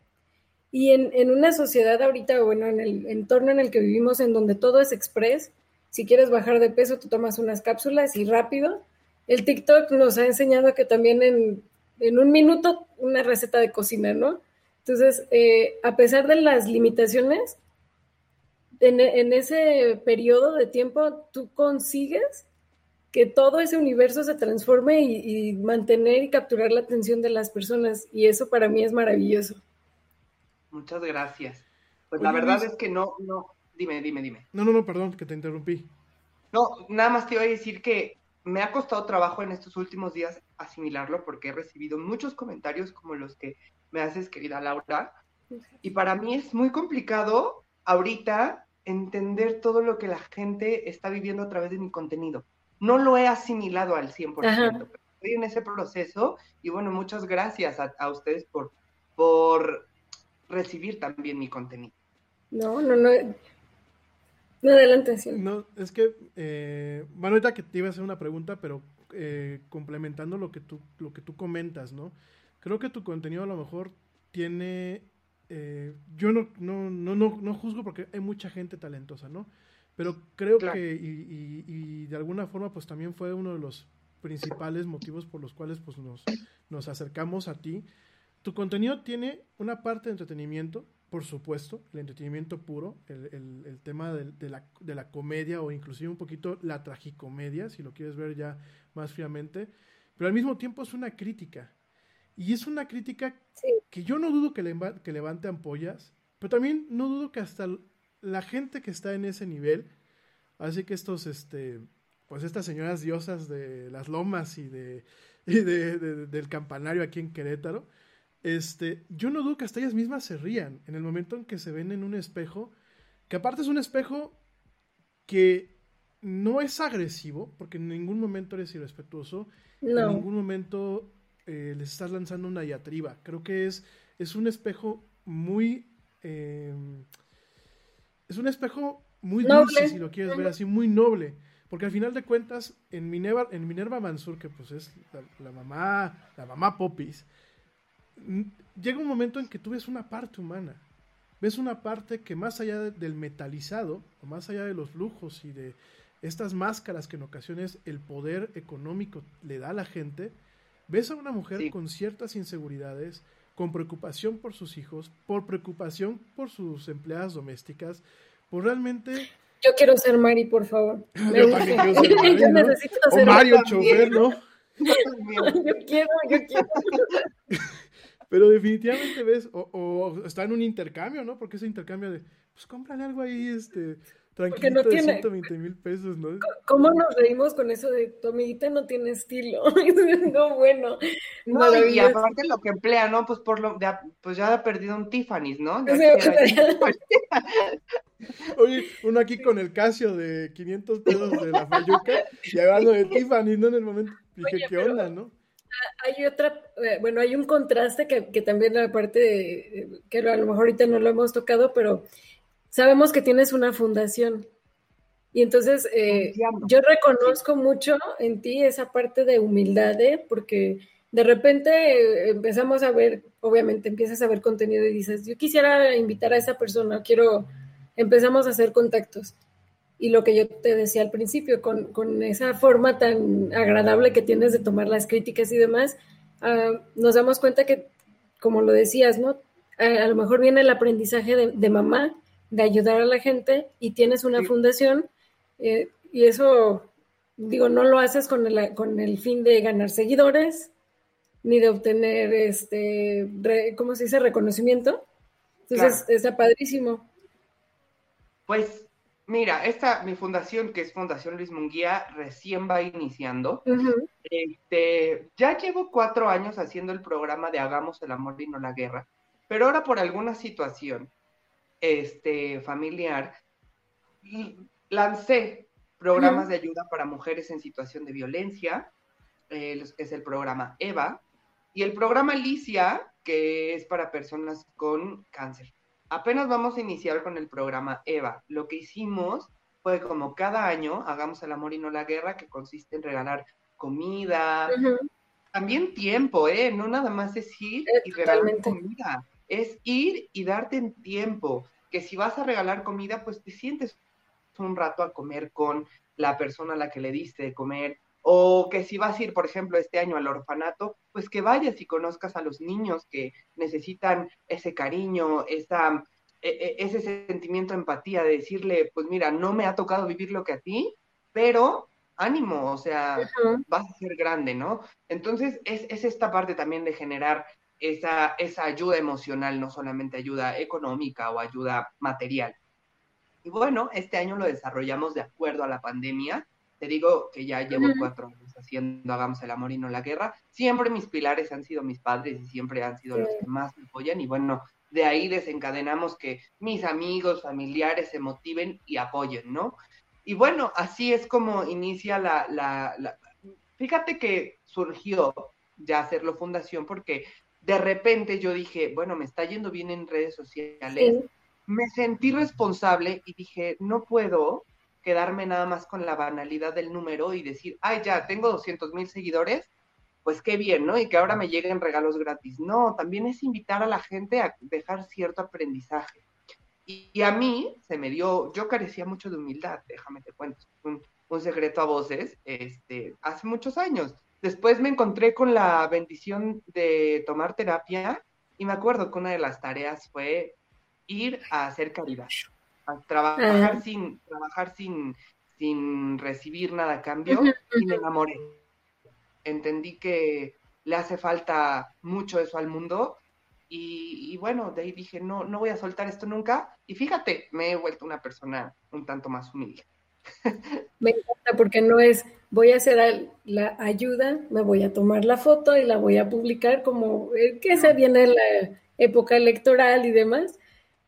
Y en, en, una sociedad ahorita, bueno, en el entorno en el que vivimos, en donde todo es express, si quieres bajar de peso, tú tomas unas cápsulas y rápido. El TikTok nos ha enseñado que también en, en un minuto una receta de cocina, ¿no? Entonces, eh, a pesar de las limitaciones, en, en, ese periodo de tiempo tú consigues que todo ese universo se transforme y, y mantener y capturar la atención de las personas. Y eso para mí es maravilloso. Muchas gracias. Pues Oye, la verdad Luis... es que no, no, dime, dime, dime. No, no, no, perdón, que te interrumpí. No, nada más te iba a decir que me ha costado trabajo en estos últimos días asimilarlo porque he recibido muchos comentarios como los que me haces, querida Laura. Y para mí es muy complicado ahorita entender todo lo que la gente está viviendo a través de mi contenido. No lo he asimilado al 100%, Ajá. pero estoy en ese proceso y bueno, muchas gracias a, a ustedes por, por recibir también mi contenido. No, no, no. No, adelante, sí. No, es que, eh, bueno, ahorita que te iba a hacer una pregunta, pero eh, complementando lo que, tú, lo que tú comentas, ¿no? Creo que tu contenido a lo mejor tiene... eh, yo no, no, no, no, no juzgo porque hay mucha gente talentosa, ¿no? Pero creo Claro. que, y, y- y de alguna forma, pues también fue uno de los principales motivos por los cuales pues, nos, nos acercamos a ti. Tu contenido tiene una parte de entretenimiento, por supuesto, el entretenimiento puro, el, el- el tema de, la, de la comedia o inclusive un poquito la tragicomedia, si lo quieres ver ya más fríamente, pero al mismo tiempo es una crítica. Y es una crítica que yo no dudo que, leva- que levante ampollas, pero también no dudo que hasta la gente que está en ese nivel, así que estos, este, pues estas señoras diosas de las lomas y, de, y de- de- del campanario aquí en Querétaro, este, yo no dudo que hasta ellas mismas se rían en el momento en que se ven en un espejo, que aparte es un espejo que no es agresivo, porque en ningún momento eres irrespetuoso, No. en ningún momento eh, les estás lanzando una diatriba. Creo que es, es un espejo muy... eh, es un espejo muy Noble. dulce, si lo quieres ver así, muy noble. Porque al final de cuentas, en Minerva, en Minerva Mansur, que pues es la, la mamá, la mamá Popis, llega un momento en que tú ves una parte humana. Ves una parte que más allá de- del metalizado, o más allá de los lujos y de estas máscaras que en ocasiones el poder económico le da a la gente, ves a una mujer con ciertas inseguridades, con preocupación por sus hijos, por preocupación por sus empleadas domésticas, por realmente... Yo quiero ser Mari, por favor. Yo urge. también quiero ser Mari, Yo ¿no? necesito O ser Mario, chofer, ¿no? Yo quiero, yo quiero. Pero definitivamente ves, o, o está en un intercambio, ¿no? Porque ese intercambio de, pues cómprale algo ahí, este, tranquilito no de tiene- 120 mil pesos, ¿no? ¿Cómo nos reímos con eso de tu amiguita no tiene estilo? no, bueno. No, y maravilloso. aparte lo que emplea, ¿no? Pues por lo, ya, pues ya ha perdido un Tiffany's, ¿no? Ya o sea, Oye, uno aquí con el Casio de 500 pesos de la Fayuca y hablando de Tiffany, ¿no? En el momento dije, ¿qué onda, no? Hay otra, eh, bueno, hay un contraste que, que también aparte, de- que a lo mejor ahorita no lo hemos tocado, pero sabemos que tienes una fundación. Y entonces eh, yo reconozco mucho en ti esa parte de humildad, ¿eh? porque de repente eh, empezamos a ver, obviamente empiezas a ver contenido y dices, yo quisiera invitar a esa persona, quiero, empezamos a hacer contactos. Y lo que yo te decía al principio, con, con esa forma tan agradable que tienes de tomar las críticas y demás, ah, nos damos cuenta que, como lo decías, ¿no? A, a lo mejor viene el aprendizaje de, de mamá, de ayudar a la gente, y tienes una fundación, eh, y eso, digo, no lo haces con el, con el fin de ganar seguidores, ni de obtener, este, re- ¿cómo se dice?, reconocimiento. Entonces, Claro. está padrísimo. Pues mira, esta, mi fundación, que es Fundación Luis Munguía, recién va iniciando. Este, ya llevo cuatro años haciendo el programa de Hagamos el amor y no la guerra, pero ahora por alguna situación este, familiar, lancé programas de ayuda para mujeres en situación de violencia, eh, es el programa EVA, y el programa Alicia, que es para personas con cáncer. Apenas vamos a iniciar con el programa EVA. Lo que hicimos fue como cada año, hagamos el amor y no la guerra, que consiste en regalar comida, también tiempo, ¿eh? No nada más es ir y regalar comida, es ir y darte en tiempo, que si vas a regalar comida, pues te sientes un rato a comer con la persona a la que le diste de comer, o que si vas a ir, por ejemplo, este año al orfanato, pues que vayas y conozcas a los niños que necesitan ese cariño, esa, e- e- ese sentimiento de empatía, de decirle, pues mira, no me ha tocado vivir lo que a ti, pero ánimo, o sea, vas a ser grande, ¿no? Entonces, es, es esta parte también de generar esa, esa ayuda emocional, no solamente ayuda económica o ayuda material. Y bueno, este año lo desarrollamos de acuerdo a la pandemia. Te digo que ya llevo cuatro años haciendo Hagamos el amor y no la guerra. Siempre mis pilares han sido mis padres y siempre han sido los que más me apoyan. Y bueno, de ahí desencadenamos que mis amigos, familiares se motiven y apoyen, ¿no? Y bueno, así es como inicia la, la, la- Fíjate que surgió ya hacerlo fundación porque de repente yo dije, bueno, me está yendo bien en redes sociales. Sí. Me sentí responsable y dije, no puedo quedarme nada más con la banalidad del número y decir, ay, ya, tengo 200 mil seguidores, pues qué bien, ¿no? Y que ahora me lleguen regalos gratis. No, también es invitar a la gente a dejar cierto aprendizaje. Y, a mí se me dio, yo carecía mucho de humildad, déjame te cuento, un, un secreto a voces, este, hace muchos años. Después me encontré con la bendición de tomar terapia y me acuerdo que una de las tareas fue ir a hacer caridad, trabajar sin trabajar sin sin recibir nada a cambio y me enamoré. Entendí que le hace falta mucho eso al mundo y, y, bueno, de ahí dije, no, no voy a soltar esto nunca. Y fíjate, me he vuelto una persona un tanto más humilde. Me encanta porque no es voy a hacer la ayuda, me voy a tomar la foto y la voy a publicar como eh, que se viene la época electoral y demás.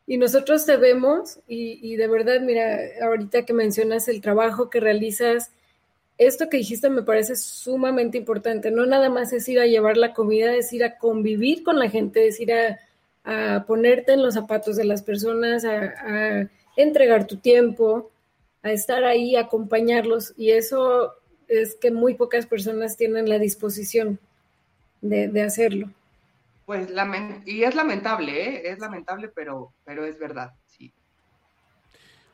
Y nosotros te vemos y, de verdad, mira, ahorita que mencionas el trabajo que realizas, esto que dijiste me parece sumamente importante. No nada más es ir a llevar la comida, es ir a convivir con la gente, es ir a, ponerte en los zapatos de las personas, a, a entregar tu tiempo, a estar ahí, a acompañarlos. Y eso es que muy pocas personas tienen la disposición de, hacerlo. Pues, y es lamentable, ¿eh? es lamentable, pero, pero es verdad, sí.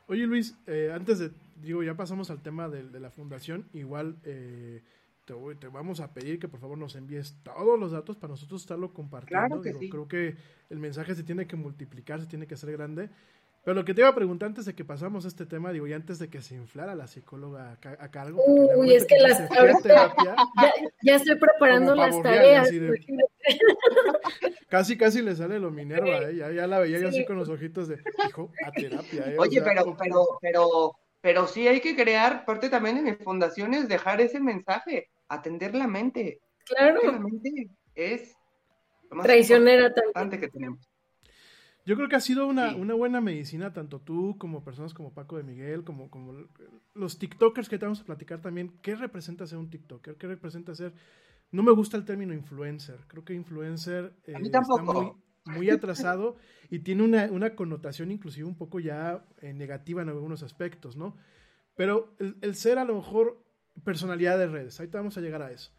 Oye Luis, eh, antes de, digo, ya pasamos al tema de, la fundación, igual eh, te, te, vamos a pedir que por favor nos envíes todos los datos para nosotros estarlo compartiendo. Creo que el mensaje se tiene que multiplicar, se tiene que hacer grande. Pero lo que te iba a preguntar antes de que pasamos este tema, digo, y antes de que se inflara la psicóloga a, cargo. Uy, es que, las terapia, ya, estoy preparando las tareas. casi, casi le sale lo Minerva, ¿eh? ya, la veía yo así con los ojitos de, hijo, a terapia. ¿eh? Oye, pero, pero, pero, pero sí hay que crear, parte también en mis fundaciones, dejar ese mensaje, atender la mente. Claro. La mente es lo más traicionera también. que tenemos. Yo creo que ha sido una, una, buena medicina, tanto tú como personas como Paco de Miguel, como, como los TikTokers que te vamos a platicar también. ¿Qué representa ser un TikToker? ¿Qué representa ser.? No me gusta el término influencer. Creo que influencer eh, está muy, muy, atrasado y tiene una, una, connotación inclusive un poco ya eh, negativa en algunos aspectos, ¿no? Pero el, el, ser a lo mejor personalidad de redes, ahorita vamos a llegar a eso.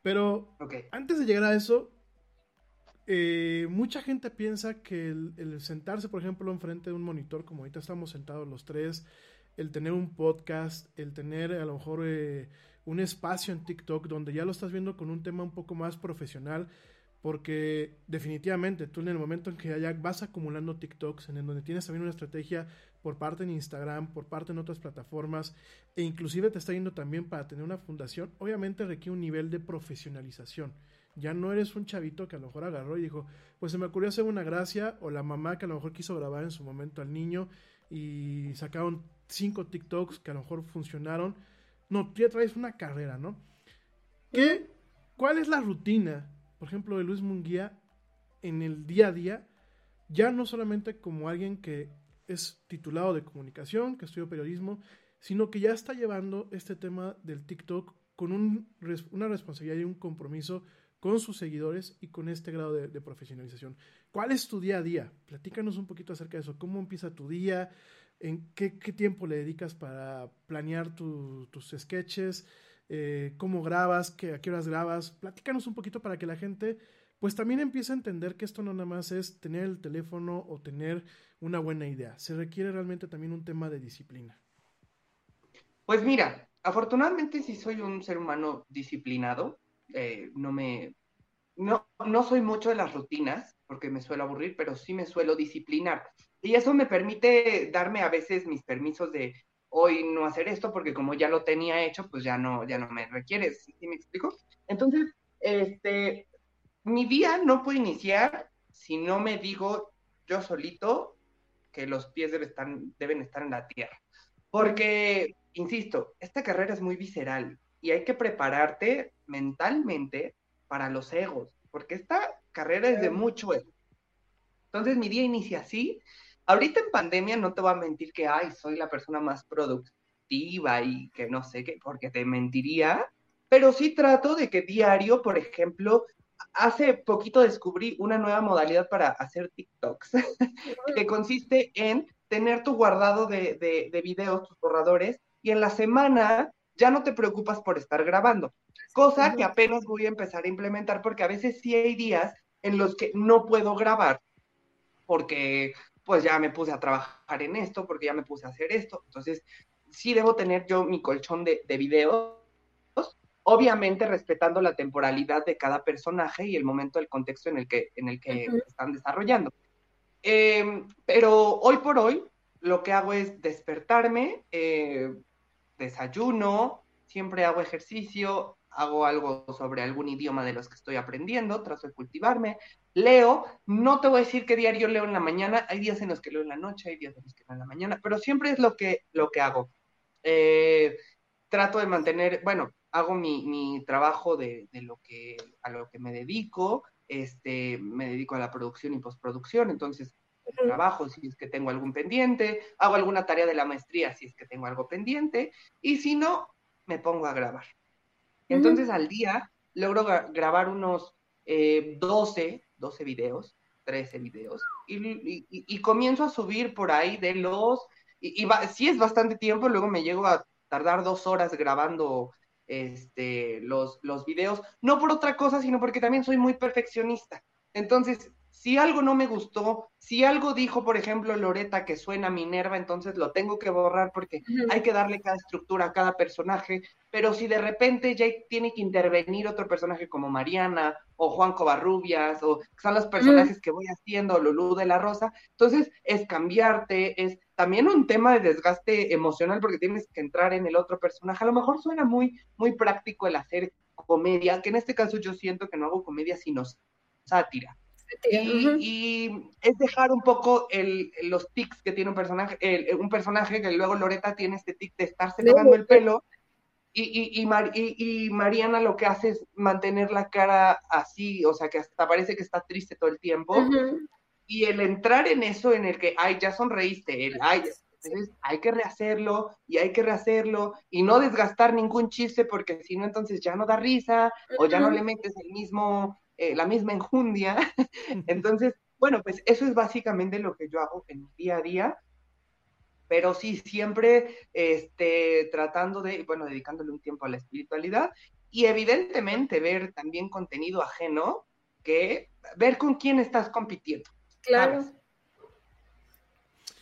Pero antes de llegar a eso, eh, mucha gente piensa que el, sentarse, por ejemplo, enfrente de un monitor, como ahorita estamos sentados los tres, el tener un podcast, el tener a lo mejor eh, un espacio en TikTok donde ya lo estás viendo con un tema un poco más profesional, porque definitivamente tú en el momento en que ya vas acumulando TikToks, en donde tienes también una estrategia por parte en Instagram, por parte en otras plataformas, e inclusive te está yendo también para tener una fundación, obviamente requiere un nivel de profesionalización. Ya no eres un chavito que a lo mejor agarró y dijo, pues se me ocurrió hacer una gracia, o la mamá que a lo mejor quiso grabar en su momento al niño y sacaron cinco TikToks que a lo mejor funcionaron. No, tú ya traes una carrera, ¿no? ¿Qué, ¿Cuál es la rutina, por ejemplo, de Luis Munguía en el día a día? Ya no solamente como alguien que es titulado de comunicación, que estudió periodismo, sino que ya está llevando este tema del TikTok con un, una responsabilidad y un compromiso con sus seguidores y con este grado de, profesionalización. ¿Cuál es tu día a día? Platícanos un poquito acerca de eso. ¿Cómo empieza tu día? ¿En qué, tiempo le dedicas para planear tus sketches? Eh, ¿Cómo grabas? ¿A qué horas grabas? Platícanos un poquito para que la gente pues también empiece a entender que esto no nada más es tener el teléfono o tener una buena idea. Se requiere realmente también un tema de disciplina. Pues mira, afortunadamente sí soy un ser humano disciplinado. Eh, no me, no, no soy mucho de las rutinas, porque me suelo aburrir, pero sí me suelo disciplinar. Y eso me permite darme a veces mis permisos de hoy no hacer esto, porque como ya lo tenía hecho, pues ya no, ya no me requiere, ¿sí, me explico? Entonces, este, mi día no puede iniciar si no me digo yo solito que los pies deben estar, deben estar en la tierra. Porque, insisto, esta carrera es muy visceral y hay que prepararte mentalmente para los egos, porque esta carrera es de mucho ego. Entonces mi día inicia así. Ahorita en pandemia no te voy a mentir que, ay, soy la persona más productiva y que no sé qué, porque te mentiría, pero sí trato de que diario, por ejemplo, hace poquito descubrí una nueva modalidad para hacer TikToks, que consiste en tener tu guardado de, de, de videos, tus borradores, y en la semana ya no te preocupas por estar grabando. Cosa que apenas voy a empezar a implementar porque a veces sí hay días en los que no puedo grabar porque pues ya me puse a trabajar en esto, porque ya me puse a hacer esto. Entonces, sí debo tener yo mi colchón de, de videos, obviamente respetando la temporalidad de cada personaje y el momento, el contexto en el que, en el que Ujú. están desarrollando. Eh, pero hoy por hoy lo que hago es despertarme, eh, desayuno, siempre hago ejercicio, hago algo sobre algún idioma de los que estoy aprendiendo, trato de cultivarme, leo, no te voy a decir qué diario leo en la mañana, hay días en los que leo en la noche, hay días en los que leo en la mañana, pero siempre es lo que, lo que hago. Eh, trato de mantener, bueno, hago mi, mi trabajo de, de, lo que, a lo que me dedico, este, me dedico a la producción y postproducción, entonces trabajo si es que tengo algún pendiente, hago alguna tarea de la maestría si es que tengo algo pendiente, y si no, me pongo a grabar. Entonces al día logro gra grabar unos eh, 12, 12 videos, 13 videos, y, comienzo a subir por ahí de los, y, y va, sí es bastante tiempo, luego me llego a tardar dos horas grabando este, los, los videos, no por otra cosa, sino porque también soy muy perfeccionista. Entonces, si algo no me gustó, si algo dijo, por ejemplo, Loreta que suena Minerva, entonces lo tengo que borrar porque uh -huh. hay que darle cada estructura a cada personaje, pero si de repente ya tiene que intervenir otro personaje como Mariana o Juan Covarrubias o son los personajes uh -huh. que voy haciendo, Lulú de la Rosa, entonces es cambiarte, es también un tema de desgaste emocional porque tienes que entrar en el otro personaje. A lo mejor suena muy, muy práctico el hacer comedia, que en este caso yo siento que no hago comedia sino sátira. Y, y, es dejar un poco el, los tics que tiene un personaje, el, un personaje que luego Loreta tiene este tic de estarse tocando el pelo, y, y, y, Mar, y, Mariana lo que hace es mantener la cara así, o sea, que hasta parece que está triste todo el tiempo, uh -huh. y el entrar en eso en el que, ay, ya sonreíste, el, ay, entonces hay que rehacerlo y hay que rehacerlo y no desgastar ningún chiste porque si no entonces ya no da risa uh -huh. o ya no le metes el mismo eh, la misma enjundia. Entonces, bueno, pues eso es básicamente lo que yo hago en mi día a día, pero sí, siempre este, tratando de, bueno, dedicándole un tiempo a la espiritualidad y evidentemente ver también contenido ajeno, que ver con quién estás compitiendo. Claro. ¿sabes?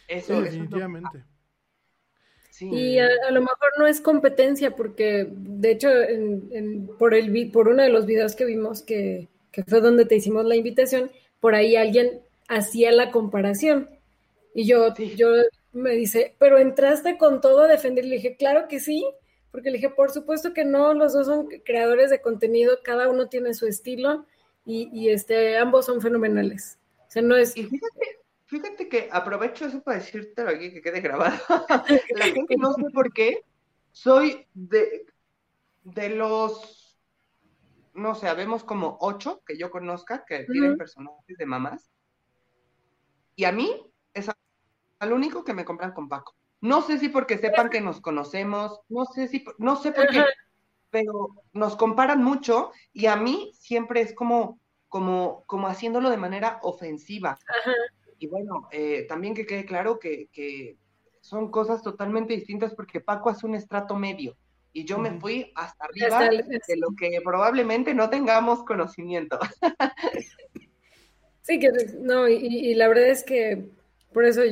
Eso, sí, definitivamente. Sí. Y a, a, lo mejor no es competencia, porque de hecho, en, en, por, el, por uno de los videos que vimos que, que fue donde te hicimos la invitación, por ahí alguien hacía la comparación. Y yo, sí. yo me dice, pero entraste con todo a defender. Le dije, claro que sí, porque le dije, por supuesto que no, los dos son creadores de contenido, cada uno tiene su estilo y, y este, ambos son fenomenales. O sea, no es. Y fíjate, fíjate que aprovecho eso para decírtelo aquí que quede grabado. La gente no sé por qué, soy de, de los no sé, vemos como ocho que yo conozca que tienen uh -huh. personajes de mamás. Y a mí es al único que me compran con Paco. No sé si porque sepan que nos conocemos, no sé si, no sé por qué, pero nos comparan mucho y a mí siempre es como, como, como haciéndolo de manera ofensiva. Y bueno, eh, también que quede claro que, que son cosas totalmente distintas porque Paco hace un estrato medio y yo me fui hasta arriba de lo que probablemente no tengamos conocimiento. Sí, que no, y, y, la verdad es que por eso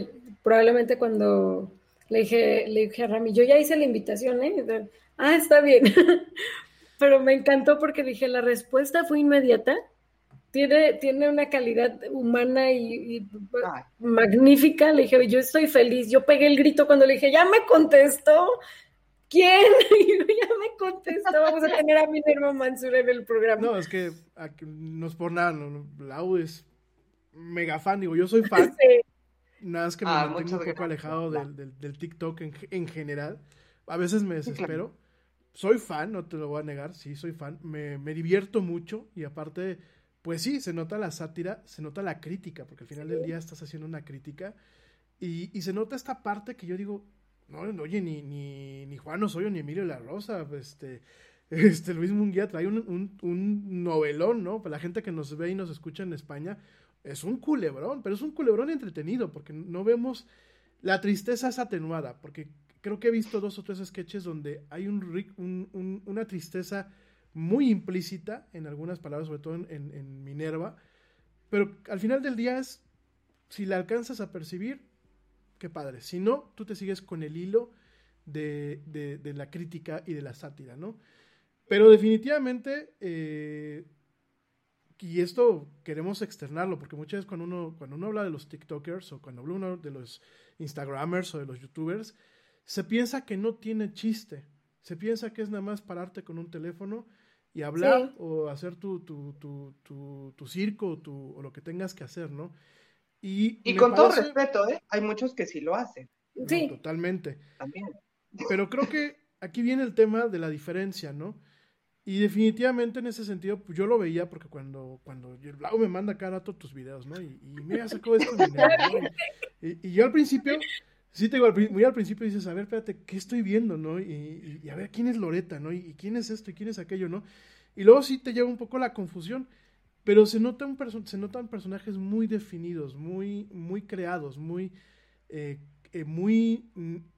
probablemente cuando le dije, le dije a Rami, yo ya hice la invitación, ¿eh? Ah, está bien. Pero me encantó porque dije, la respuesta fue inmediata. Tiene, tiene una calidad humana y, y magnífica. Le dije, yo estoy feliz. Yo pegué el grito cuando le dije, ya me contestó. ¿Quién? Y ya me contestó, vamos a tener a Minerva Mansur en el programa. No, es que aquí, no es por nada, no, Lau es mega fan, digo, yo soy fan. Sí. Nada es que me ah, mantengo un poco gracias. alejado del, del, del TikTok en, en, general. A veces me desespero. Soy fan, no te lo voy a negar, sí, soy fan. Me, me divierto mucho y aparte, pues sí, se nota la sátira, se nota la crítica, porque al final sí. del día estás haciendo una crítica y, y se nota esta parte que yo digo, no, oye, ni, ni, ni Juan Osoyo ni Emilio La Rosa, este, este Luis Munguía trae un, un, un, novelón, ¿no? Para la gente que nos ve y nos escucha en España, es un culebrón, pero es un culebrón entretenido, porque no vemos la tristeza es atenuada, porque creo que he visto dos o tres sketches donde hay un, una tristeza muy implícita en algunas palabras, sobre todo en, Minerva, pero al final del día es, si la alcanzas a percibir, qué padre. Si no, tú te sigues con el hilo de, de, la crítica y de la sátira, ¿no? Pero definitivamente, eh, y esto queremos externarlo, porque muchas veces cuando uno, cuando uno habla de los TikTokers o cuando habla uno de los Instagramers o de los YouTubers, se piensa que no tiene chiste. Se piensa que es nada más pararte con un teléfono y hablar o hacer tu, tu, tu, tu, tu circo o lo que tengas que hacer, ¿no? Y, y con todo respeto, ¿eh? Hay muchos que sí lo hacen. sí. Totalmente. También. Pero creo que aquí viene el tema de la diferencia, ¿no? Y definitivamente en ese sentido, pues yo lo veía porque cuando, cuando el Blau me manda cada rato tus videos, ¿no? Y, y mira, sacó esto. y, y, yo al principio, sí te digo, muy al principio dices, a ver, espérate, ¿qué estoy viendo, no? Y, a ver, ¿quién es Loreta, no? ¿Y, quién es esto y quién es aquello, no? Y luego sí te lleva un poco la confusión, pero se, nota un se notan personajes muy definidos, muy, muy creados, muy... Eh, eh, muy...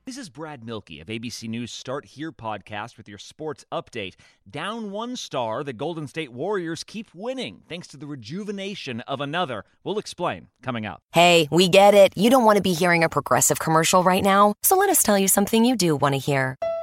This is Brad Milkey of ABC News Start Here podcast with your sports update. Down one star, the Golden State Warriors keep winning thanks to the rejuvenation of another. We'll explain coming up. Hey, we get it. You don't want to be hearing a progressive commercial right now, so let us tell you something you do want to hear.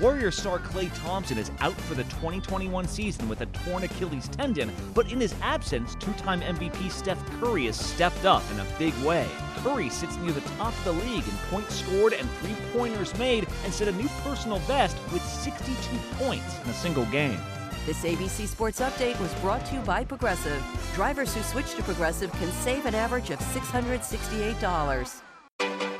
Warrior star Clay Thompson is out for the 2021 season with a torn Achilles tendon, but in his absence, two time MVP Steph Curry has stepped up in a big way. Curry sits near the top of the league in points scored and three pointers made and set a new personal best with 62 points in a single game. This ABC Sports Update was brought to you by Progressive. Drivers who switch to Progressive can save an average of $668.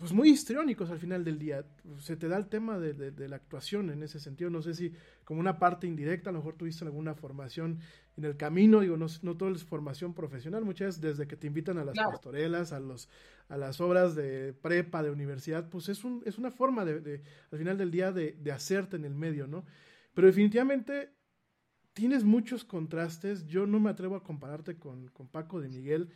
Pues muy histriónicos al final del día. Se te da el tema de, de, la actuación en ese sentido. No sé si como una parte indirecta, a lo mejor tuviste alguna formación en el camino. Digo, no, no todo es formación profesional. Muchas veces desde que te invitan a las pastorelas, a, los, a las obras de prepa, de universidad, pues es, un, es una forma de, al final del día de, de hacerte en el medio, ¿no? Pero definitivamente tienes muchos contrastes. Yo no me atrevo a compararte con, con Paco de Miguel.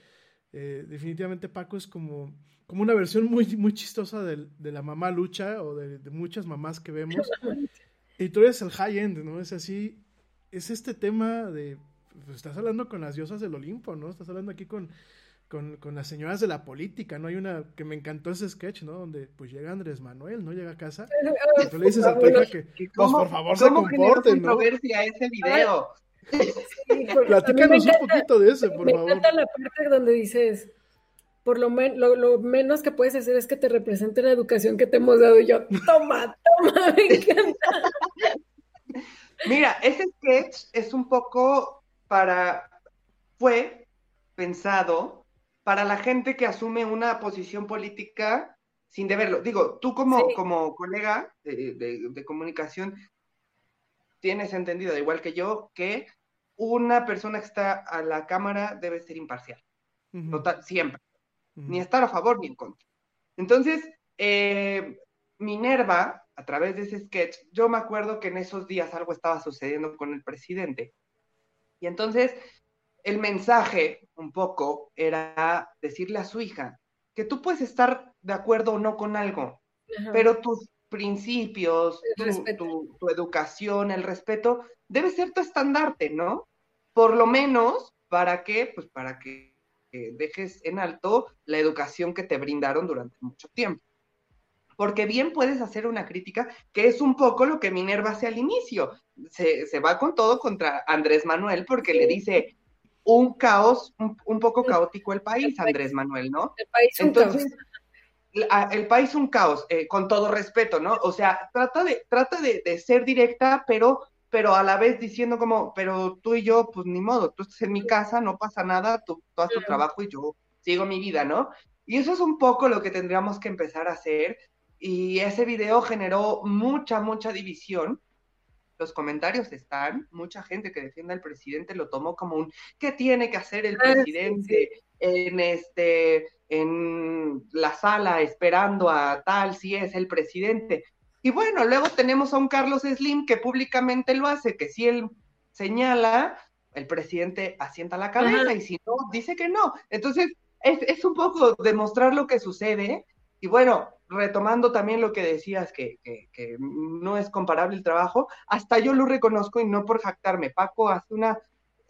Eh, definitivamente Paco es como como una versión muy, muy chistosa de, de la mamá lucha o de, de, muchas mamás que vemos. Y tú eres el high end, ¿no? Es así, es este tema de, pues, estás hablando con las diosas del Olimpo, ¿no? Estás hablando aquí con, con, con, las señoras de la política, ¿no? Hay una que me encantó ese sketch, ¿no? Donde pues llega Andrés Manuel, ¿no? Llega a casa y tú le dices a tu hija que, pues por favor se comporten, ¿no? controversia ese video? Sí, Platícanos un poquito de ese, por favor. Me encanta la parte donde dices por lo, lo, menos que puedes hacer es que te represente la educación que te hemos dado. Y yo, toma, toma, me encanta. Mira, ese sketch es un poco para, fue pensado para la gente que asume una posición política sin deberlo. Digo, tú como, como colega de, de, comunicación tienes entendido, igual que yo, que una persona que está a la cámara debe ser imparcial. Total, siempre ni estar a favor ni en contra. Entonces, eh, Minerva, a través de ese sketch, yo me acuerdo que en esos días algo estaba sucediendo con el presidente. Y entonces, el mensaje un poco era decirle a su hija que tú puedes estar de acuerdo o no con algo, pero tus principios, tu, tu, educación, el respeto, debe ser tu estandarte, ¿no? Por lo menos, ¿para qué? Pues para que dejes en alto la educación que te brindaron durante mucho tiempo. porque bien puedes hacer una crítica, que es un poco lo que Minerva hace al inicio. Se, se va con todo contra Andrés Manuel porque le dice un caos, un, un poco caótico el país, Andrés Manuel, ¿no? El país un Entonces, caos. la- el país un caos, eh, con todo respeto, ¿no? O sea, trata de, trata de, de ser directa, pero, pero a la vez diciendo como, pero tú y yo, pues ni modo, tú estás en mi casa, no pasa nada, tú, tú haz tu trabajo y yo sigo mi vida, ¿no? Y eso es un poco lo que tendríamos que empezar a hacer. Y ese video generó mucha, mucha división. Los comentarios están, mucha gente que defiende al presidente lo tomó como un ¿qué tiene que hacer el Ah, sí, presidente en este en la sala esperando a tal si es el presidente? Y bueno, luego tenemos a un Carlos Slim que públicamente lo hace, que si él señala, el presidente asienta la cabeza Ajá. y si no, dice que no. Entonces, es, es un poco demostrar lo que sucede. Y bueno, retomando también lo que decías, que, que, que no es comparable el trabajo, hasta yo lo reconozco y no por jactarme. Paco hace una,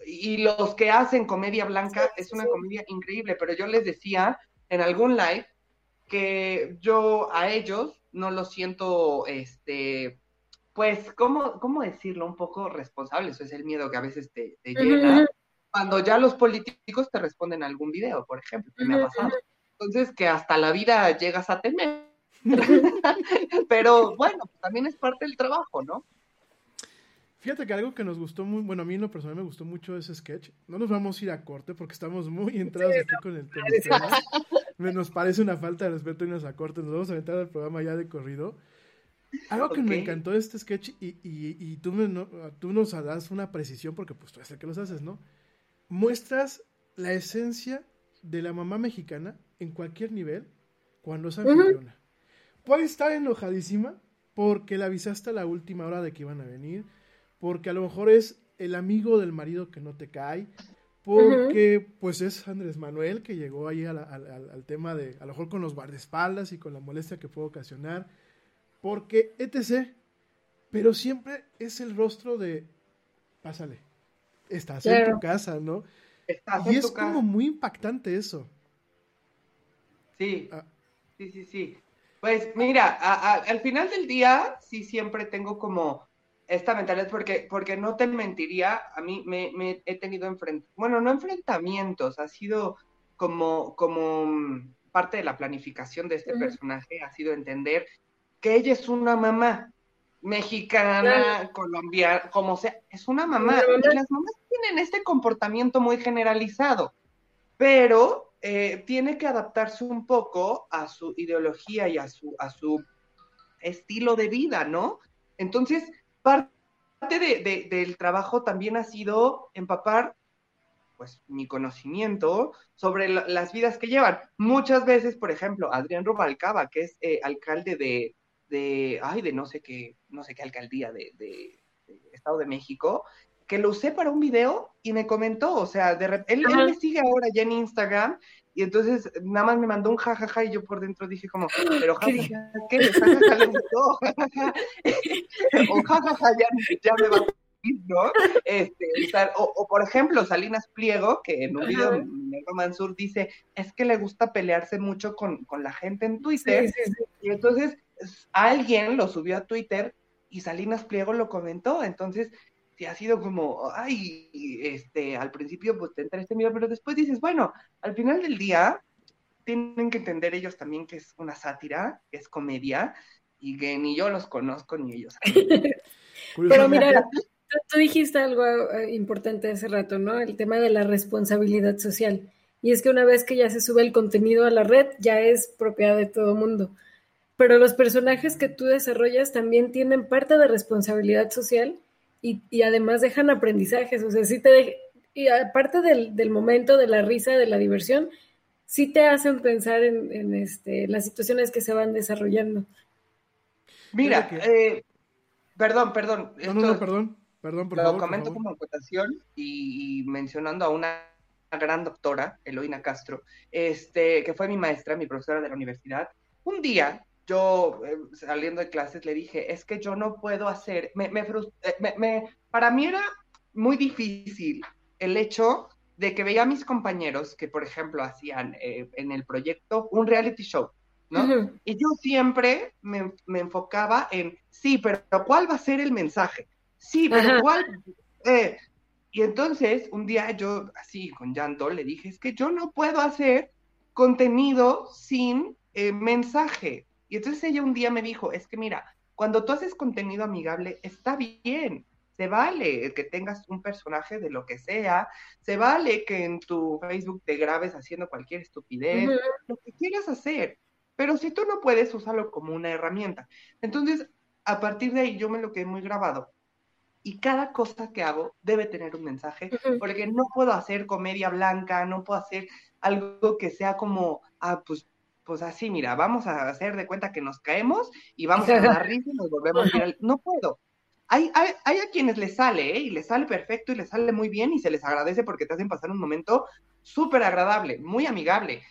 y los que hacen comedia blanca, es una comedia increíble, pero yo les decía en algún live que yo a ellos no los siento, este, pues, ¿cómo, cómo decirlo? Un poco responsables, eso es el miedo que a veces te, te llena. Cuando ya los políticos te responden a algún video, por ejemplo, que me ha pasado. Entonces, que hasta la vida llegas a temer. Pero bueno, pues, también es parte del trabajo, ¿no? Fíjate que algo que nos gustó muy, bueno, a mí en lo personal me gustó mucho ese sketch. No nos vamos a ir a corte porque estamos muy entrados aquí con el, con el tema. Me- Nos parece una falta de respeto irnos a corte. Nos vamos a aventar al programa ya de corrido. Algo que me encantó de este sketch y, y- y tú, me- no- tú nos das una precisión porque pues tú eres el que los haces, ¿no? Muestras la esencia de la mamá mexicana en cualquier nivel cuando es anfitriona. Puede estar enojadísima porque le avisaste a la última hora de que iban a venir, porque a lo mejor es el amigo del marido que no te cae, porque pues es Andrés Manuel que llegó ahí a la- al, al- al tema de, a lo mejor con los guardaespaldas y con la molestia que puede ocasionar, porque etc. Pero siempre es el rostro de, pásale, estás en tu casa, ¿no? Estás Y en es tu casa. como muy impactante eso. Sí, Ah. sí, sí, sí. Pues mira, a- a- al final del día sí siempre tengo como esta mentalidad porque, porque no te mentiría, a mí me, me he tenido enfrentamientos, bueno, no enfrentamientos, ha sido como, como mm, parte de la planificación de este Ujú. personaje, ha sido entender que ella es una mamá mexicana, Claro. colombiana, como sea, es una mamá. Y las mamás tienen este comportamiento muy generalizado pero eh, tiene que adaptarse un poco a su ideología y a su, a su estilo de vida, ¿no? Entonces, parte de- de- del trabajo también ha sido empapar pues mi conocimiento sobre la- las vidas que llevan. Muchas veces, por ejemplo, Adrián Rubalcaba, que es eh, alcalde de, de, ay, de no sé qué, no sé qué alcaldía de- de Estado de México, que lo usé para un video y me comentó, o sea, de rep- él, me sigue ahora ya en Instagram y entonces nada más me mandó un jajaja y yo por dentro dije como, pero ¿Qué jajaja, ¿qué? Jajaja le gustó, o jajaja ya, ya me va a ¿no? Este, o, por ejemplo, Salinas Pliego, que en un video Minerva Mansur dice, es que le gusta pelearse mucho con, con la gente en Twitter, Sí, sí, sí. y entonces alguien lo subió a Twitter y Salinas Pliego lo comentó, entonces sí ha sido como, ay, este, al principio pues te entra este miedo, pero después dices, bueno, al final del día tienen que entender ellos también que es una sátira, que es comedia, y que ni yo los conozco ni ellos. Pero mira, tú, tú dijiste algo eh, importante hace rato, ¿no? El tema de la responsabilidad social. Y es que una vez que ya se sube el contenido a la red, ya es propiedad de todo mundo. Pero los personajes que tú desarrollas también tienen parte de responsabilidad social y, y además dejan aprendizajes. O sea, sí te de- y aparte del, del momento, de la risa, de la diversión, sí te hacen pensar en, en, este, las situaciones que se van desarrollando. Mira, que- eh, perdón, perdón. No, no, esto- no, perdón. Perdón, por lo favor. por comento favor. como acotación y, y mencionando a una gran doctora, Eloína Castro, este, que fue mi maestra, mi profesora de la universidad. Un día, yo eh, saliendo de clases le dije, es que yo no puedo hacer, me, me frus- eh, me- me- para mí era muy difícil el hecho de que veía a mis compañeros que, por ejemplo, hacían eh, en el proyecto un reality show, ¿no? Y yo siempre me, me, enfocaba en, sí, pero ¿cuál va a ser el mensaje? Sí, pero ¿cuál? Eh, y entonces, un día yo, así, con llanto, le dije, es que yo no puedo hacer contenido sin mensaje. Y entonces ella un día me dijo, es que mira, cuando tú haces contenido amigable, está bien, se vale que tengas un personaje de lo que sea, se vale que en tu Facebook te grabes haciendo cualquier estupidez, lo que quieras hacer, pero si tú no puedes, usarlo como una herramienta. Entonces, a partir de ahí yo me lo quedé muy grabado. Y cada cosa que hago debe tener un mensaje, porque no puedo hacer comedia blanca, no puedo hacer algo que sea como, ah, pues pues así, mira, vamos a hacer de cuenta que nos caemos y vamos a dar risa y nos volvemos a ir No puedo. Hay, hay, a quienes les sale, ¿eh? y les sale perfecto y les sale muy bien y se les agradece porque te hacen pasar un momento súper agradable, muy amigable,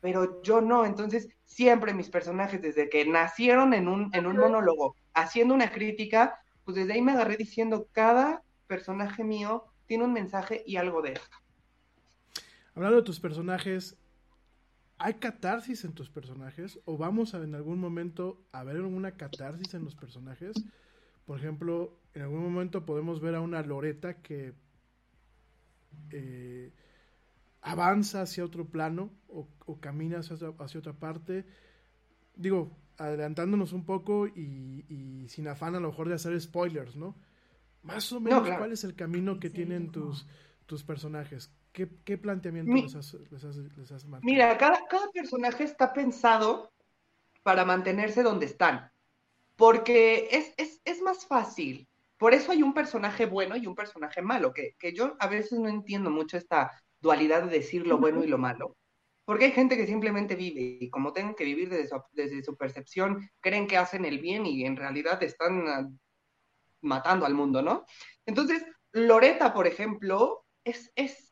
pero yo no, entonces siempre mis personajes, desde que nacieron en un, en un monólogo, haciendo una crítica, pues desde ahí me agarré diciendo, cada personaje mío tiene un mensaje y algo de esto. Hablando de tus personajes, ¿hay catarsis en tus personajes? ¿O vamos a en algún momento a ver una catarsis en los personajes? Por ejemplo, en algún momento podemos ver a una Loreta que eh, avanza hacia otro plano o, camina hacia, otra parte. Digo, adelantándonos un poco y, sin afán a lo mejor de hacer spoilers, ¿no? Más o menos, ¿cuál es el camino que tienen tus, tus personajes? ¿Qué, planteamiento les, has, les, Mira, cada, cada personaje está pensado para mantenerse donde están porque es, es, más fácil. Por eso hay un personaje bueno y un personaje malo, que, yo a veces no entiendo mucho esta dualidad de decir lo bueno y lo malo. Porque hay gente que simplemente vive y como tienen que vivir desde su, desde su percepción, creen que hacen el bien y en realidad están ah, matando al mundo, ¿no? Entonces, Loreta, por ejemplo, es, es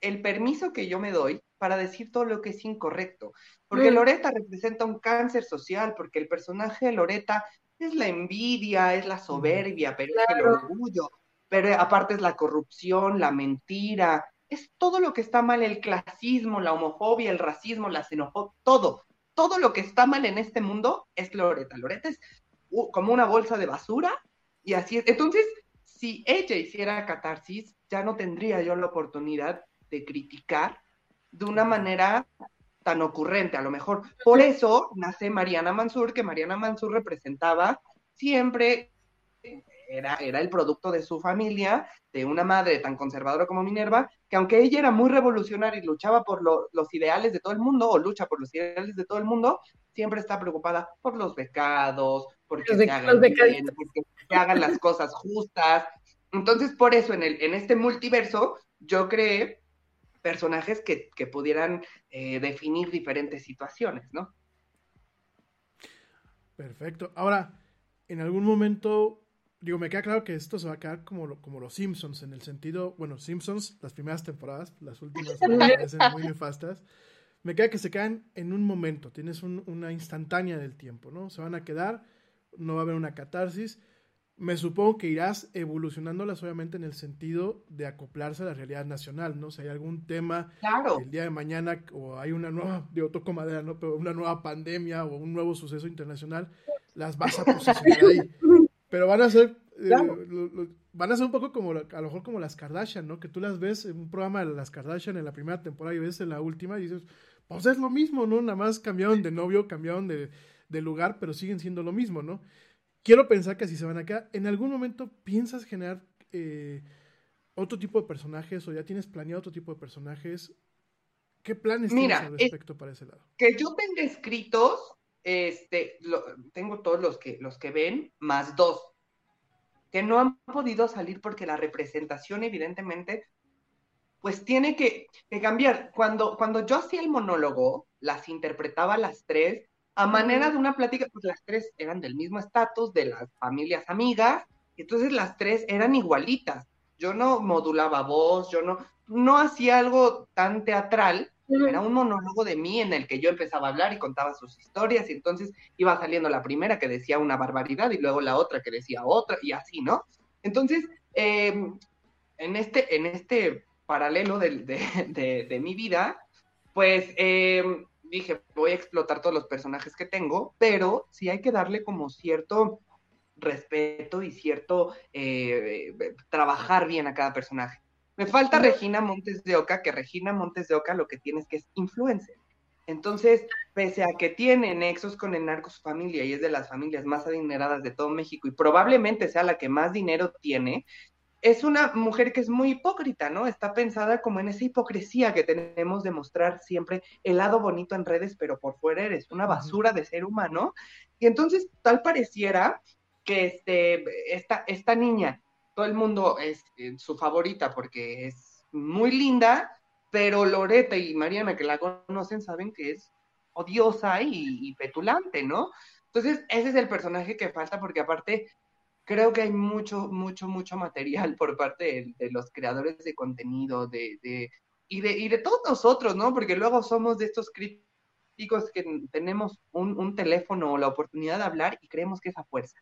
el permiso que yo me doy para decir todo lo que es incorrecto. Porque mm. Loreta representa un cáncer social, porque el personaje de Loreta es la envidia, es la soberbia, pero es el orgullo, pero aparte es la corrupción, la mentira, es todo lo que está mal, el clasismo, la homofobia, el racismo, la xenofobia, todo. Todo lo que está mal en este mundo es Loreta. Loreta es como una bolsa de basura y así es. Entonces, si ella hiciera catarsis, ya no tendría yo la oportunidad de criticar de una manera tan ocurrente, a lo mejor. Por eso nace Mariana Mansur, que Mariana Mansur representaba siempre, era, era el producto de su familia, de una madre tan conservadora como Minerva, que aunque ella era muy revolucionaria y luchaba por los ideales de todo el mundo, o lucha por los ideales de todo el mundo, siempre está preocupada por los pecados, porque, se hagan, bien, porque se hagan las cosas justas. Entonces, por eso en, el, en este multiverso, yo creé personajes que, pudieran eh, definir diferentes situaciones, ¿no? Perfecto. Ahora, en algún momento, digo, me queda claro que esto se va a quedar como, como los Simpsons, en el sentido, bueno, Simpsons, las primeras temporadas, las últimas me parecen muy nefastas. Me queda que se quedan en un momento, tienes una instantánea del tiempo, ¿no? Se van a quedar, no va a haber una catarsis me supongo que irás evolucionándolas obviamente en el sentido de acoplarse a la realidad nacional, ¿no? Si hay algún tema el día de mañana o hay una nueva, digo, toco madera, ¿no? Pero una nueva pandemia o un nuevo suceso internacional, las vas a posicionar ahí. Pero van a ser, eh, van a ser un poco como, a lo mejor como las Kardashian, ¿no? Que tú las ves en un programa de las Kardashian en la primera temporada y ves en la última y dices, pues es lo mismo, ¿no? Nada más cambiaron de novio, cambiaron de, de lugar, pero siguen siendo lo mismo, ¿no? quiero pensar que así se van a quedar. ¿En algún momento piensas generar eh, otro tipo de personajes o ya tienes planeado otro tipo de personajes? ¿Qué planes tienes al respecto para ese lado? Que yo tenga escritos, este, tengo todos los que, los que ven, más dos, que no han podido salir porque la representación, evidentemente, pues tiene que, cambiar. Cuando, cuando yo hacía el monólogo, las interpretaba las tres, a manera de una plática, pues las tres eran del mismo estatus, de las familias amigas, y entonces las tres eran igualitas. Yo no modulaba voz, yo no, no hacía algo tan teatral, era un monólogo de mí en el que yo empezaba a hablar y contaba sus historias, y entonces iba saliendo la primera que decía una barbaridad y luego la otra que decía otra, y así, ¿no? Entonces, em, en, este, en este paralelo de, de, de mi vida, pues eh, dije, voy a explotar todos los personajes que tengo, pero sí hay que darle como cierto respeto y cierto eh, trabajar bien a cada personaje. Me falta Regina Montes de Oca, que Regina Montes de Oca lo que tiene es que es influencer. Entonces, pese a que tiene nexos con el narco su familia y es de las familias más adineradas de todo México y probablemente sea la que más dinero tiene, es una mujer que es muy hipócrita, ¿no? Está pensada como en esa hipocresía que tenemos de mostrar siempre el lado bonito en redes, pero por fuera eres una basura de ser humano. Y entonces tal pareciera que este, esta, esta niña, todo el mundo es eh, su favorita porque es muy linda, pero Loreta y Mariana que la conocen saben que es odiosa y, petulante, ¿no? Entonces, ese es el personaje que falta porque aparte creo que hay mucho, mucho, mucho material por parte de, los creadores de contenido, de, de, y de, y de todos nosotros, ¿no? Porque luego somos de estos críticos que tenemos un, un, teléfono o la oportunidad de hablar y creemos que es a fuerza.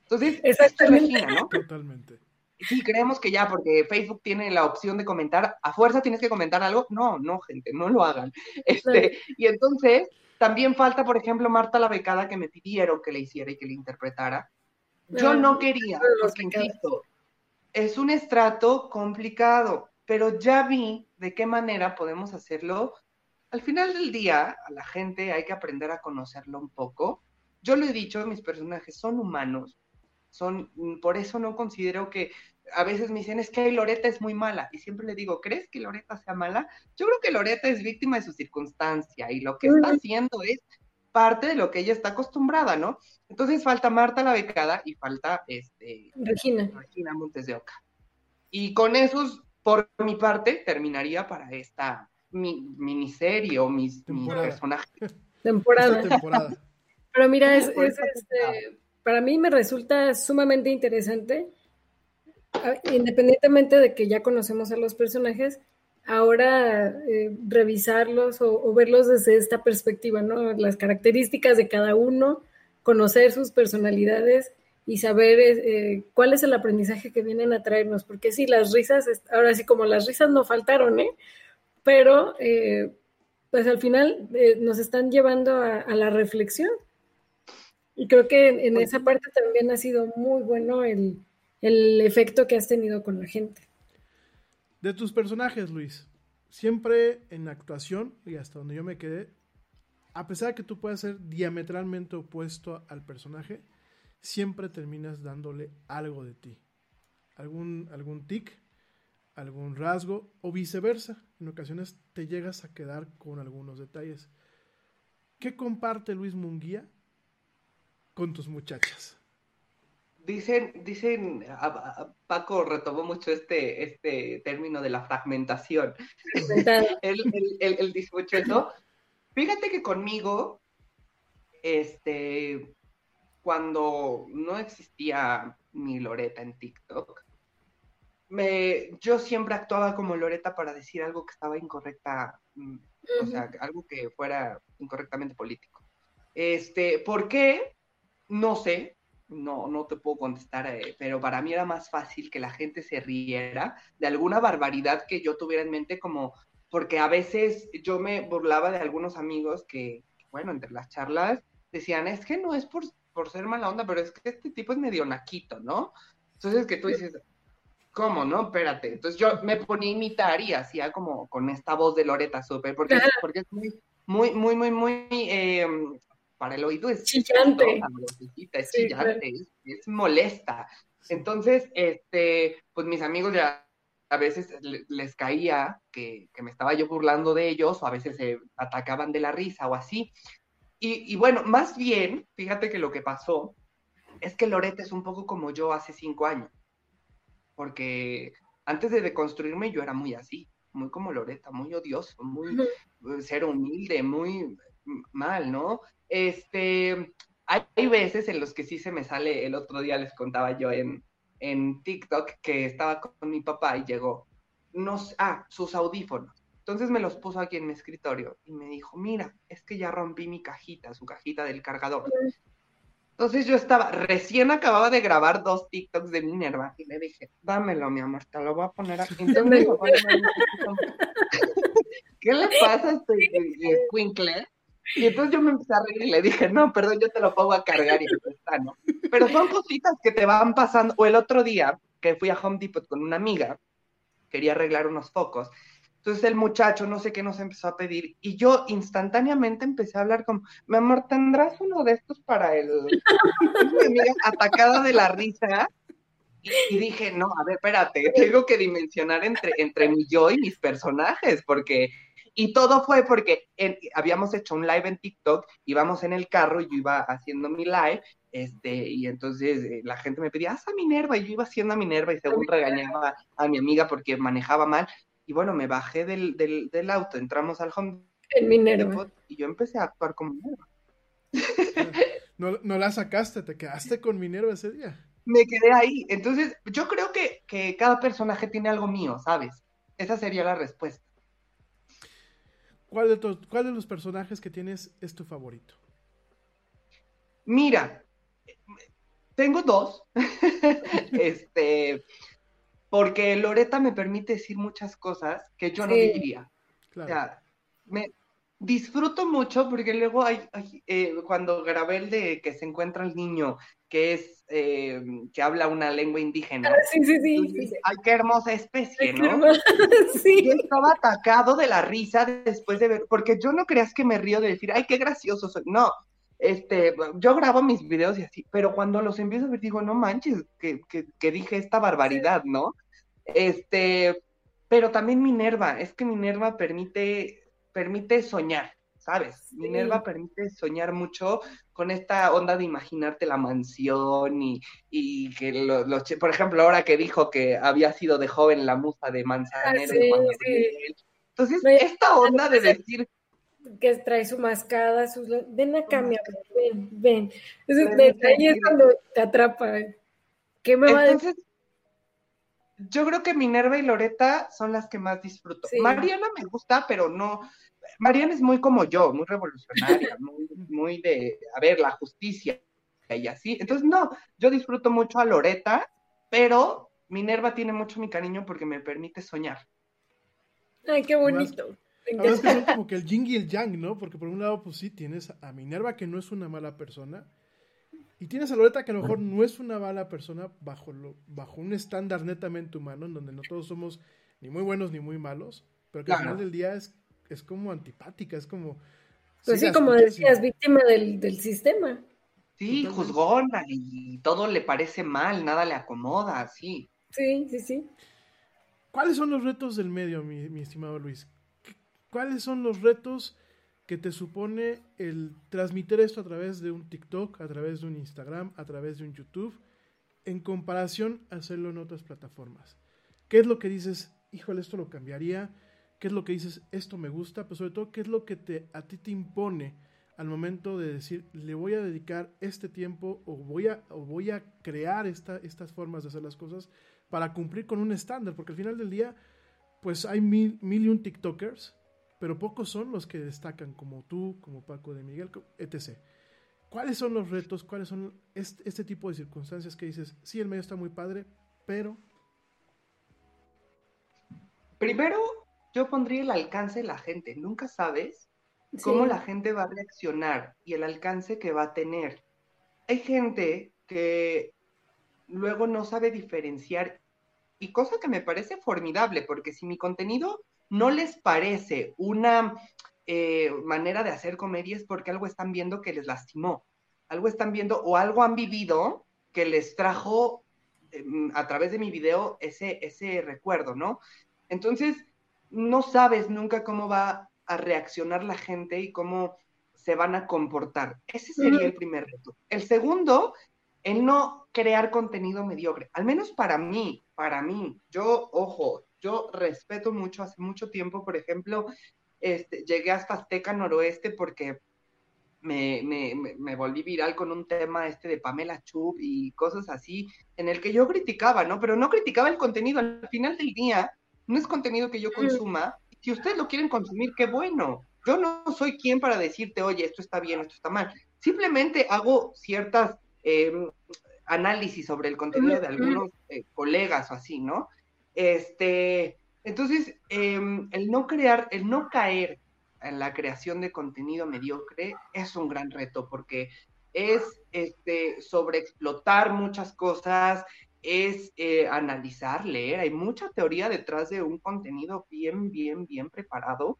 Entonces, Exactamente. ¿no? Totalmente. Sí, creemos que ya, porque Facebook tiene la opción de comentar, a fuerza tienes que comentar algo. No, no, gente, no lo hagan. Este, Y entonces, también falta, por ejemplo, Marta la becada que me pidieron que le hiciera y que le interpretara. Yo no quería, porque insisto, es un estrato complicado, pero ya vi de qué manera podemos hacerlo. Al final del día, a la gente hay que aprender a conocerlo un poco. Yo lo he dicho, mis personajes son humanos, son, mm, por eso no considero que a veces me dicen, es que Loreta es muy mala. Y siempre le digo, ¿crees que Loreta sea mala? Yo creo que Loreta es víctima de su circunstancia y lo que está haciendo es parte de lo que ella está acostumbrada, ¿no? Entonces falta Marta la becada y falta este, Regina. Regina Montes de Oca. Y con esos, por mi parte, terminaría para esta miniserie o mis, personajes. Temporada. temporada. Pero mira, es, este, para mí me resulta sumamente interesante, independientemente de que ya conocemos a los personajes, ahora eh, revisarlos o, verlos desde esta perspectiva, ¿no? Las características de cada uno, conocer sus personalidades y saber eh, cuál es el aprendizaje que vienen a traernos, porque sí, las risas, ahora sí como las risas no faltaron, ¿eh? Pero eh, pues al final nos están llevando a la reflexión y creo que en, pues esa parte también ha sido muy bueno el, efecto que has tenido con la gente. De tus personajes, Luis, siempre en actuación, y hasta donde yo me quedé, a pesar de que tú puedas ser diametralmente opuesto al personaje, siempre terminas dándole algo de ti. Algún, algún tic, algún rasgo, o viceversa. En ocasiones te llegas a quedar con algunos detalles. ¿Qué comparte Luis Munguía con tus muchachas? Dicen, dicen, Paco retomó mucho este, este término de la fragmentación. dice mucho eso. Fíjate que conmigo, este, cuando no existía mi Loreta en TikTok, me, yo siempre actuaba como Loreta para decir algo que estaba incorrecta, mm, o sea, algo que fuera incorrectamente político. Este, ¿Por qué? No sé, no, no te puedo contestar, eh, pero para mí era más fácil que la gente se riera de alguna barbaridad que yo tuviera en mente, como porque a veces yo me burlaba de algunos amigos que, bueno, entre las charlas decían, es que no es por, por ser mala onda, pero es que este tipo es medio naquito, ¿no? Entonces que tú dices, ¿cómo, no? Espérate. Entonces yo me ponía a imitar y hacía como con esta voz de Loreta Super, porque, porque es muy, muy, muy, muy, muy eh, para el oído es chillante, es, chillante es, molesta. Entonces, este, pues mis amigos ya a veces les caía que, me estaba yo burlando de ellos o a veces se atacaban de la risa o así. Y, y, bueno, más bien, fíjate que lo que pasó es que Loreta es un poco como yo hace cinco años, porque antes de deconstruirme yo era muy así, muy como Loreta, muy odioso, muy ser humilde, muy mal, ¿no? Este, hay, veces en los que sí se me sale, el otro día les contaba yo en, en TikTok que estaba con mi papá y llegó, nos, ah, sus audífonos. Entonces me los puso aquí en mi escritorio y me dijo, mira, es que ya rompí mi cajita, su cajita del cargador. Entonces yo estaba, recién acababa de grabar dos TikToks de Minerva y le dije, dámelo, mi amor, te lo voy a poner aquí. ¿Qué le pasa a este? Y entonces yo me empecé a reír y le dije, no, perdón, yo te lo pongo a cargar y está, ¿no? Pero son cositas que te van pasando. O el otro día que fui a Home Depot con una amiga, quería arreglar unos focos. Entonces el muchacho, no sé qué nos empezó a pedir, y yo instantáneamente empecé a hablar como, mi amor, ¿tendrás uno de estos para el... mi amiga atacada de la risa, y dije, no, a ver, espérate, tengo que dimensionar entre, entre mi yo y mis personajes, porque... Y todo fue porque en- habíamos hecho un live en TikTok, íbamos en el carro y yo iba haciendo mi live, este, y entonces eh, la gente me pedía, haz a Minerva, y yo iba haciendo a Minerva y según regañaba a mi amiga porque manejaba mal, y bueno, me bajé del, del, del auto, entramos al home En Minerva. Y yo empecé a actuar como Minerva. No, no la sacaste, te quedaste con Minerva ese día. Me quedé ahí. Entonces, yo creo que, que cada personaje tiene algo mío, ¿sabes? Esa sería la respuesta. ¿Cuál de, to- ¿Cuál de los personajes que tienes es tu favorito? Mira, tengo dos. este, porque Loreta me permite decir muchas cosas que yo no diría. Claro. O sea, me disfruto mucho porque luego hay, hay, eh, cuando grabé el de que se encuentra el niño que es eh, que habla una lengua indígena. Ah, sí, sí, sí, Entonces, sí, sí. Ay, qué hermosa especie, ¿no? hermosa, sí. Yo estaba atacado de la risa después de ver, porque yo no creas que me río de decir, ay, qué gracioso soy. No, este, yo grabo mis videos y así, pero cuando los empiezo a ver digo, no manches, que, que, que dije esta barbaridad, ¿no? Este, pero también Minerva, es que Minerva permite, permite soñar, ¿sabes? Minerva permite soñar mucho con esta onda de imaginarte la mansión y, y que lo- los, chi- por ejemplo, ahora que dijo que había sido de joven la musa de Manzanero. y sí, sí. Entonces, No, esta onda de decir, que trae su mascada, sus... Ven acá, mi ven, ven. Entonces, ahí es cuando te atrapa. ¿Qué me va a decir? Yo creo que Minerva y Loreta son las que más disfruto. Sí. Mariana me gusta, pero no. Mariana es muy como yo, muy revolucionaria, muy, muy de, a ver, la justicia y así. Entonces, no, yo disfruto mucho a Loreta, pero Minerva tiene mucho mi cariño porque me permite soñar. Ay, qué bonito. Es que son como que el yin y el yang, ¿no? Porque por un lado, pues sí, tienes a Minerva, que no es una mala persona, y tienes a Loreta, que a lo mejor no es una mala persona bajo, lo, bajo un estándar netamente humano, en donde no todos somos ni muy buenos ni muy malos, pero que al final del día es, es como antipática, es como... Pues sí, como decías, víctima del, del sistema. Sí, juzgona y todo le parece mal, nada le acomoda, sí. Sí, sí, sí. ¿Cuáles son los retos del medio, mi, mi estimado Luis? ¿Qué- ¿Cuáles son los retos que te supone el transmitir esto a través de un TikTok, a través de un Instagram, a través de un YouTube, en comparación a hacerlo en otras plataformas? ¿Qué es lo que dices, híjole, esto lo cambiaría? ¿Qué es lo que dices, esto me gusta? Pero sobre todo, ¿qué es lo que te, a ti te impone al momento de decir, le voy a dedicar este tiempo o voy a, o voy a crear esta, estas formas de hacer las cosas para cumplir con un estándar? Porque al final del día, pues hay mil, mil y un TikTokers, pero pocos son los que destacan, como tú, como Paco de Miguel, etc. ¿Cuáles son los retos? ¿Cuáles son este, este tipo de circunstancias que dices, sí, el medio está muy padre, pero Primero, yo pondría el alcance de la gente. Nunca sabes cómo Sí. la gente va a reaccionar y el alcance que va a tener. Hay gente que luego no sabe diferenciar y cosa que me parece formidable, porque si mi contenido no les parece una eh, manera de hacer comedia es porque algo están viendo que les lastimó, algo están viendo o algo han vivido que les trajo em, a través de mi video ese, ese recuerdo, ¿no? Entonces, no sabes nunca cómo va a reaccionar la gente y cómo se van a comportar. Ese sería el primer reto. El segundo, el no crear contenido mediocre, al menos para mí, para mí. Yo, ojo, yo respeto mucho, hace mucho tiempo, por ejemplo, este, llegué hasta Azteca Noroeste porque me, me, volví viral con un tema este de Pamela Chup y cosas así, en el que yo criticaba, ¿no? Pero no criticaba el contenido. Al final del día, no es contenido que yo consuma. Si ustedes lo quieren consumir, qué bueno. Yo no soy quien para decirte, oye, esto está bien, esto está mal. Simplemente hago ciertas eh, análisis sobre el contenido de algunos eh, colegas o así, ¿no? Este, entonces, eh, el no crear, el no caer en la creación de contenido mediocre es un gran reto porque es este, sobreexplotar muchas cosas, es eh, analizar, leer. Hay mucha teoría detrás de un contenido bien, bien, bien preparado.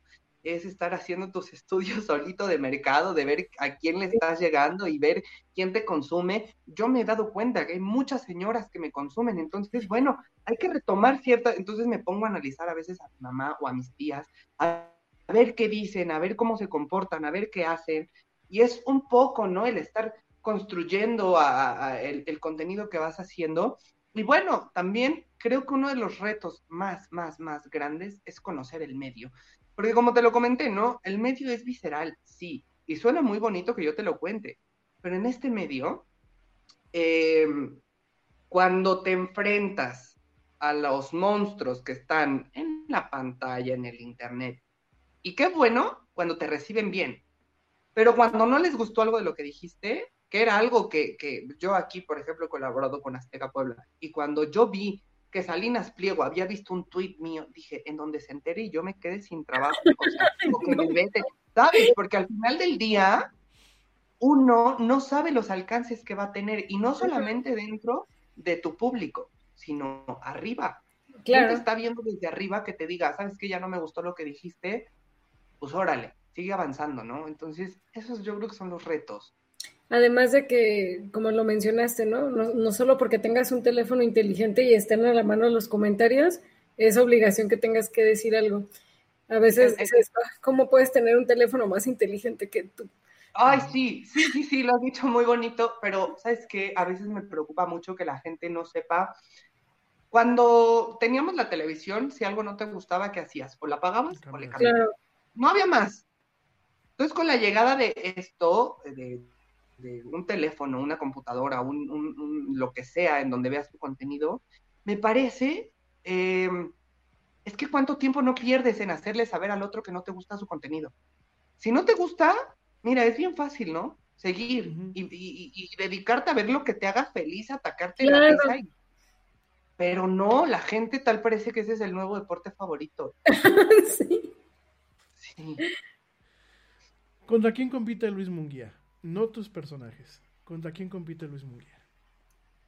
Es estar haciendo tus estudios solito de mercado, de ver a quién le estás llegando y ver quién te consume. Yo me he dado cuenta que hay muchas señoras que me consumen, entonces, bueno, hay que retomar cierta, entonces me pongo a analizar a veces a mi mamá o a mis tías, a, ver qué dicen, a ver cómo se comportan, a ver qué hacen. Y es un poco, ¿no? El estar construyendo el, el contenido que vas haciendo y bueno, también creo que uno de los retos más, más, más grandes es conocer el medio. Porque como te lo comenté, ¿no? El medio es visceral, sí. Y suena muy bonito que yo te lo cuente. Pero en este medio, em, cuando te enfrentas a los monstruos que están en la pantalla, en el internet, y qué bueno cuando te reciben bien. Pero cuando no les gustó algo de lo que dijiste, que era algo que, que, yo aquí, por ejemplo, he colaborado con Azteca Puebla, y cuando yo vi que Salinas Pliego había visto un tuit mío, dije, en donde se entere y yo me quedé sin trabajo, o sea, que me vete, ¿sabes? Porque al final del día, uno no sabe los alcances que va a tener, y no solamente dentro de tu público, sino arriba. Claro. te está viendo desde arriba que te diga, ¿sabes que Ya no me gustó lo que dijiste, pues órale, sigue avanzando, ¿no? Entonces, esos yo creo que son los retos. Además de que, como lo mencionaste, ¿no? ¿no? solo porque tengas un teléfono inteligente y estén a la mano los comentarios, es obligación que tengas que decir algo. A veces dices, ah, ¿cómo puedes tener un teléfono más inteligente que tú? Ay, sí, sí, sí, sí, lo has dicho muy bonito, pero ¿sabes qué? A veces me preocupa mucho que la gente no sepa. Cuando teníamos la televisión, si algo no te gustaba, ¿qué hacías? O la apagabas o le cambiabas. No había más. Entonces, con la llegada de esto, de de un teléfono, una computadora, un, lo que sea en donde veas tu contenido, me parece, em, es que cuánto tiempo no pierdes en hacerle saber al otro que no te gusta su contenido. Si no te gusta, mira, es bien fácil, ¿no? Seguir y, dedicarte a ver lo que te haga feliz, atacarte la risa. Pero no, la gente tal parece que ese es el nuevo deporte favorito. sí. Sí. ¿Contra quién compite Luis Munguía? No tus personajes. ¿Contra quién compite Luis Munguía?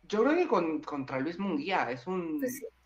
Yo creo que con, contra Luis Munguía. Es un pues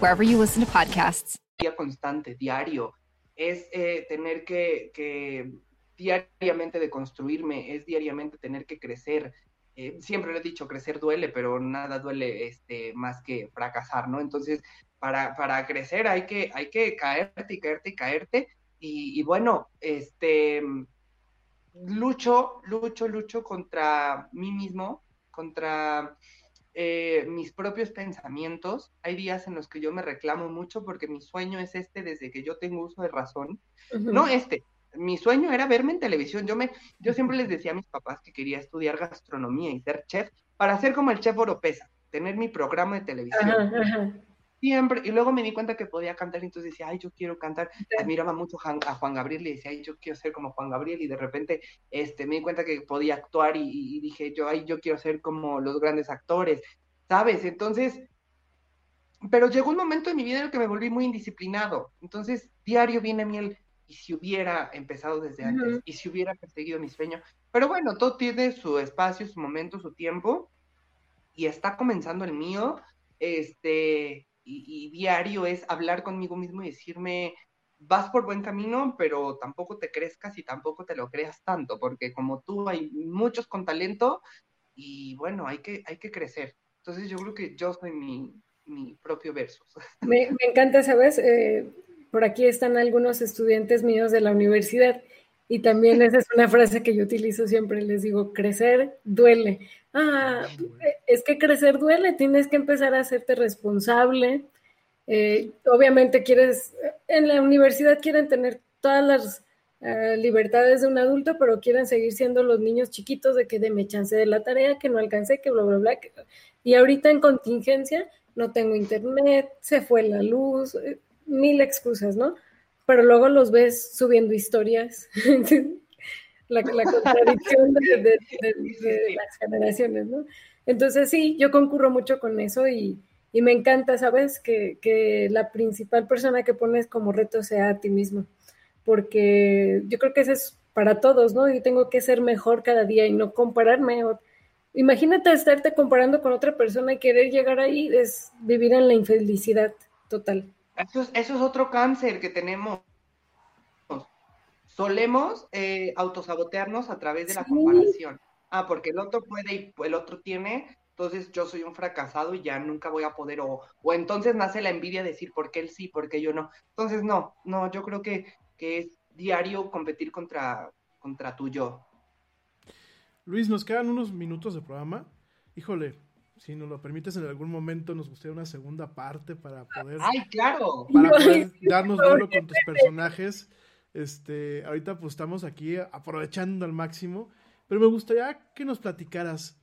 wherever you listen to podcasts. constante, diario, es eh, tener que, que, diariamente deconstruirme, es diariamente tener que crecer. Eh, siempre lo he dicho, crecer duele, pero nada duele este, más que fracasar, ¿no? Entonces, para, para crecer hay que, hay que caerte y caerte y caerte. Y, y bueno, este, lucho, lucho, lucho contra mí mismo, contra eh, mis propios pensamientos. Hay días en los que yo me reclamo mucho porque mi sueño es este desde que yo tengo uso de razón. No este, mi sueño era verme en televisión. Yo, me, yo siempre les decía a mis papás que quería estudiar gastronomía y ser chef para ser como el chef Oropesa, tener mi programa de televisión. Siempre, y luego me di cuenta que podía cantar, y entonces decía, ay, yo quiero cantar. Admiraba mucho a Juan Gabriel y decía, ay, yo quiero ser como Juan Gabriel. Y de repente este, me di cuenta que podía actuar y, dije, yo, ay, yo quiero ser como los grandes actores, ¿sabes? Entonces, pero llegó un momento en mi vida en el que me volví muy indisciplinado. Entonces, diario viene a mí el, y si hubiera empezado desde antes, y si hubiera perseguido mi sueño. Pero bueno, todo tiene su espacio, su momento, su tiempo, y está comenzando el mío. Este, y, diario es hablar conmigo mismo y decirme, vas por buen camino, pero tampoco te crezcas y tampoco te lo creas tanto, porque como tú hay muchos con talento y bueno, hay que, hay que crecer. Entonces yo creo que yo soy mi, mi propio verso. Me, encanta, ¿sabes? Eh, por aquí están algunos estudiantes míos de la universidad y también esa es una frase que yo utilizo siempre, les digo, crecer duele. Ah, es que crecer duele, tienes que empezar a hacerte responsable. Eh, obviamente quieres, en la universidad quieren tener todas las eh, libertades de un adulto, pero quieren seguir siendo los niños chiquitos de que de me chance de la tarea, que no alcancé, que bla, bla, bla. que- Y ahorita en contingencia no tengo internet, se fue la luz, eh, mil excusas, ¿no? Pero luego los ves subiendo historias. la, la contradicción de, de- de- de las generaciones, ¿no? Entonces sí, yo concurro mucho con eso y, y me encanta, ¿sabes? Que, que la principal persona que pones como reto sea a ti mismo, porque yo creo que eso es para todos, ¿no? Yo tengo que ser mejor cada día y no compararme. Imagínate estarte comparando con otra persona y querer llegar ahí, es vivir en la infelicidad total. Eso es, eso es otro cáncer que tenemos. Solemos eh, autosabotearnos a través de la Sí. comparación. Ah, porque el otro puede y el otro tiene, entonces yo soy un fracasado y ya nunca voy a poder, o, o entonces nace la envidia de decir por qué él sí, por qué yo no. Entonces, no, no, yo creo que, que es diario competir contra, contra tu yo. Luis, nos quedan unos minutos de programa. Híjole, si nos lo permites en algún momento, nos gustaría una segunda parte para poder, ¡Ay, claro! para poder darnos duelo con tus personajes. Este, ahorita pues estamos aquí aprovechando al máximo, pero me gustaría que nos platicaras.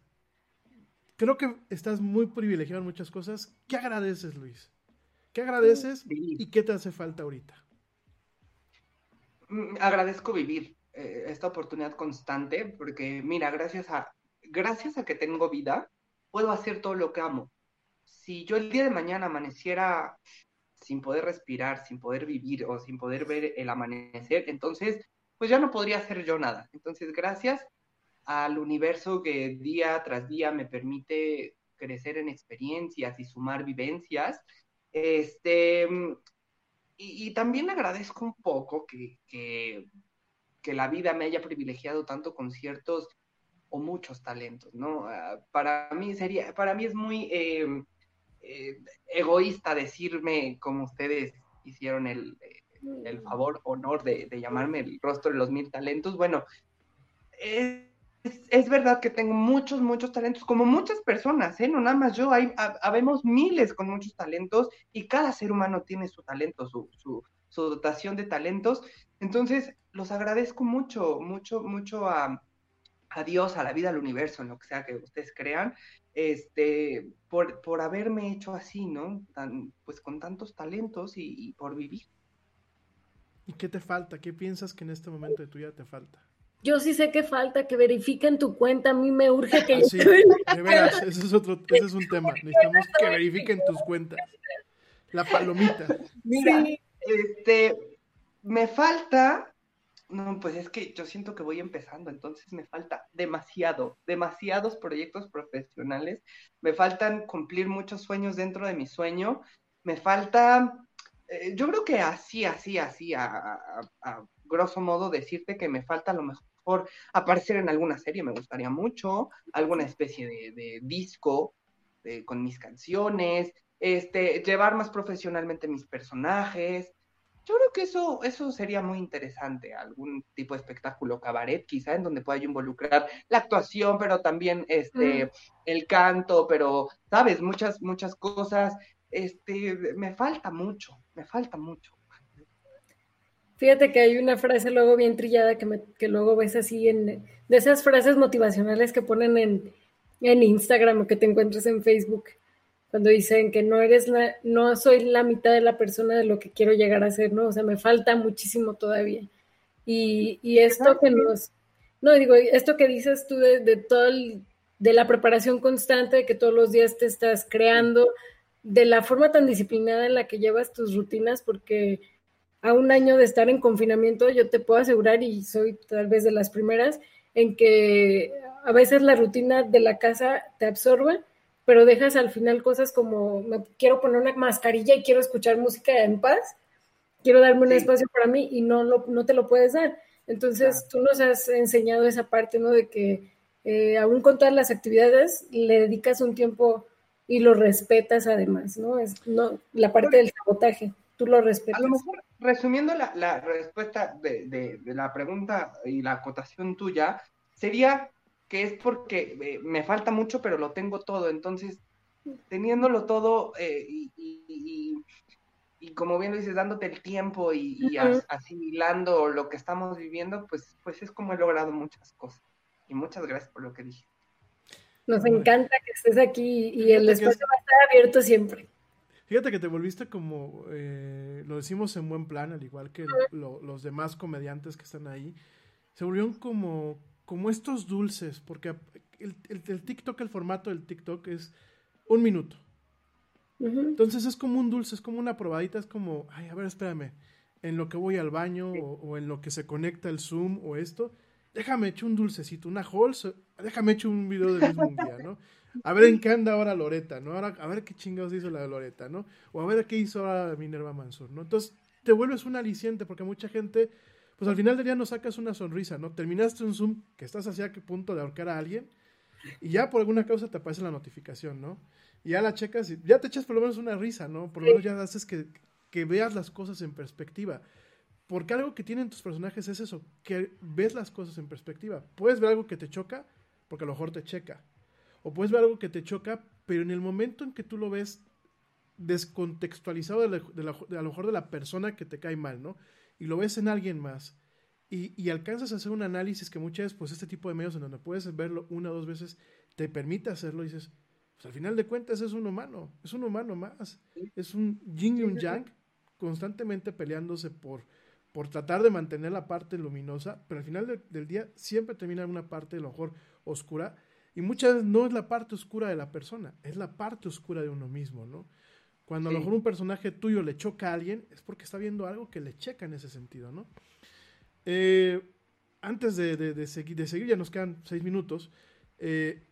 Creo que estás muy privilegiado en muchas cosas. ¿Qué agradeces, Luis? ¿Qué agradeces y qué te hace falta ahorita? Mm, agradezco vivir eh, esta oportunidad constante porque, mira, gracias a, gracias a que tengo vida, puedo hacer todo lo que amo. Si yo el día de mañana amaneciera sin poder respirar, sin poder vivir o sin poder ver el amanecer, entonces, pues ya no podría hacer yo nada. Entonces, gracias al universo que día tras día me permite crecer en experiencias y sumar vivencias, este, y, también agradezco un poco que, que, que la vida me haya privilegiado tanto con ciertos o muchos talentos, ¿no? Ah, para mí sería, para mí es muy eh, eh, egoísta decirme como ustedes hicieron el, el favor, honor de, de, llamarme el rostro de los mil talentos. Bueno, es, es, verdad que tengo muchos, muchos talentos, como muchas personas, ¿eh? No nada más yo, hay, habemos miles con muchos talentos y cada ser humano tiene su talento, su, su, su dotación de talentos. Entonces, los agradezco mucho, mucho, mucho a, a, Dios, a la vida, al universo, en lo que sea que ustedes crean, este, por, por haberme hecho así, ¿no? Tan, pues con tantos talentos y, y por vivir. ¿Y qué te falta? ¿Qué piensas que en este momento de tu vida te falta? Yo sí sé que falta que verifiquen tu cuenta. A mí me urge que. Sí, de veras, ese es otro, ese es un tema. Necesitamos que verifiquen tus cuentas. La palomita. Mira, sí. este, me falta. No, pues es que yo siento que voy empezando, entonces me falta demasiado, demasiados proyectos profesionales. Me faltan cumplir muchos sueños dentro de mi sueño. Me falta, eh, yo creo que así, así, así, a, a, grosso modo, decirte que me falta a lo mejor aparecer en alguna serie, me gustaría mucho, alguna especie de, de disco de, con mis canciones, este, llevar más profesionalmente mis personajes. Yo creo que eso, eso sería muy interesante, algún tipo de espectáculo cabaret, quizá, en donde pueda yo involucrar la actuación, pero también este, mm. el canto, pero, sabes, muchas, muchas cosas. Este, me falta mucho, me falta mucho. Fíjate que hay una frase luego bien trillada que, me, que luego ves así en de esas frases motivacionales que ponen en, en Instagram o que te encuentras en Facebook cuando dicen que no eres la, no soy la mitad de la persona de lo que quiero llegar a ser, ¿no? O sea, me falta muchísimo todavía. Y, y esto que nos, no digo, esto que dices tú de, de todo el, de la preparación constante, de que todos los días te estás creando, de la forma tan disciplinada en la que llevas tus rutinas, porque a un año de estar en confinamiento, yo te puedo asegurar, y soy tal vez de las primeras, en que a veces la rutina de la casa te absorbe, pero dejas al final cosas como, me quiero poner una mascarilla y quiero escuchar música en paz, quiero darme un sí. espacio para mí y no, lo, no te lo puedes dar. Entonces, claro. tú nos has enseñado esa parte, ¿no? De que eh, aún con todas las actividades, le dedicas un tiempo y lo respetas además, ¿no? Es no, la parte del sabotaje, tú lo respetas. A lo mejor resumiendo la, la respuesta de, de, de, la pregunta y la acotación tuya, sería que es porque eh, me falta mucho, pero lo tengo todo. Entonces, teniéndolo todo eh, y, y, y, y como bien lo dices, dándote el tiempo y, y Ujú. as- asimilando lo que estamos viviendo, pues, pues es como he logrado muchas cosas. Y muchas gracias por lo que dije. Nos encanta que estés aquí y el que espacio va a estar abierto siempre. Fíjate que te volviste como, eh, lo decimos en buen plan, al igual que lo- los demás comediantes que están ahí, se volvieron como, como estos dulces, porque el, el- el TikTok, el formato del TikTok es un minuto. Entonces es como un dulce, es como una probadita, es como, ay, a ver, espérame, en lo que voy al baño o, o en lo que se conecta el Zoom o esto, déjame echar un dulcecito, una Halls, déjame echar un video del mismo día, ¿no? A ver en qué anda ahora Loreta, ¿no? Ahora, a ver qué chingados hizo la de Loreta, ¿no? O a ver qué hizo ahora Minerva Mansur, ¿no? Entonces te vuelves un aliciente porque mucha gente, pues al final del día no sacas una sonrisa, ¿no? Terminaste un Zoom que estás hacia qué punto de ahorcar a alguien y ya por alguna causa te aparece la notificación, ¿no? Y ya la checas y ya te echas por lo menos una risa, ¿no? Por lo menos ya haces que, que veas las cosas en perspectiva. Porque algo que tienen tus personajes es eso, que ves las cosas en perspectiva. Puedes ver algo que te choca, porque a lo mejor te checa. O puedes ver algo que te choca, pero en el momento en que tú lo ves descontextualizado de, la- de la- de a lo mejor de la persona que te cae mal, ¿no? Y lo ves en alguien más. Y, y alcanzas a hacer un análisis que muchas veces, pues este tipo de medios en donde puedes verlo una o dos veces, te permite hacerlo y dices, pues al final de cuentas es un humano, es un humano más. Es un yin y un yang constantemente peleándose por, por tratar de mantener la parte luminosa, pero al final de- del día siempre termina en una parte a lo mejor oscura y muchas veces no es la parte oscura de la persona, es la parte oscura de uno mismo, ¿no? Cuando a lo Sí. mejor un personaje tuyo le choca a alguien, es porque está viendo algo que le checa en ese sentido, ¿no? Eh, antes de, de- de seguir, de seguir, ya nos quedan seis minutos. eh,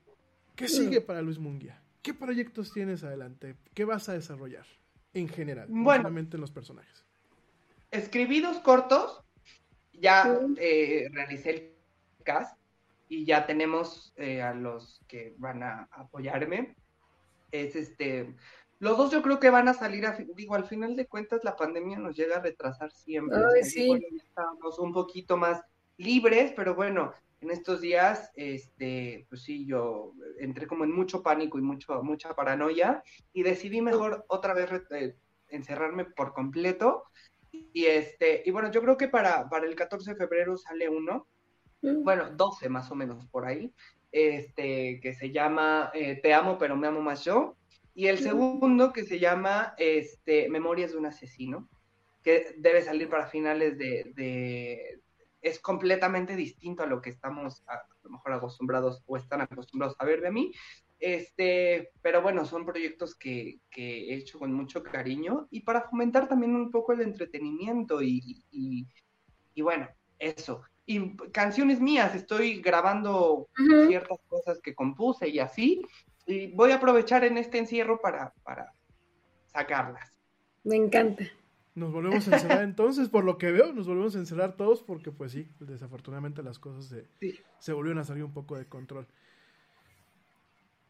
¿Qué sigue para Luis Munguía? ¿Qué proyectos tienes adelante? ¿Qué vas a desarrollar en general? No Bueno. solamente en los personajes. Escribí dos cortos, ya eh, realicé el cast y ya tenemos eh, a los que van a apoyarme. Es este, los dos yo creo que van a salir, a digo, al final de cuentas la pandemia nos llega a retrasar siempre. o Ay, sea, sí. estábamos un poquito más libres, pero bueno, en estos días, este, pues sí, yo entré como en mucho pánico y mucho, mucha paranoia y decidí mejor otra vez eh, encerrarme por completo. Y este, y bueno, yo creo que para, para el 14 de febrero sale uno, bueno, 12 más o menos por ahí, este, que se llama eh, Te amo, pero me amo más yo. Y el segundo que se llama este, Memorias de un asesino, que debe salir para finales de, de- Es completamente distinto a lo que estamos a, a lo mejor acostumbrados o están acostumbrados a ver de mí. Este, pero bueno, son proyectos que, que he hecho con mucho cariño y para fomentar también un poco el entretenimiento y, y, y bueno, eso. Y canciones mías, estoy grabando Ujú. ciertas cosas que compuse y así, y voy a aprovechar en este encierro para, para sacarlas. Me encanta. Nos volvemos a encerrar entonces, por lo que veo, nos volvemos a encerrar todos porque pues sí, desafortunadamente las cosas se, se volvieron a salir un poco de control.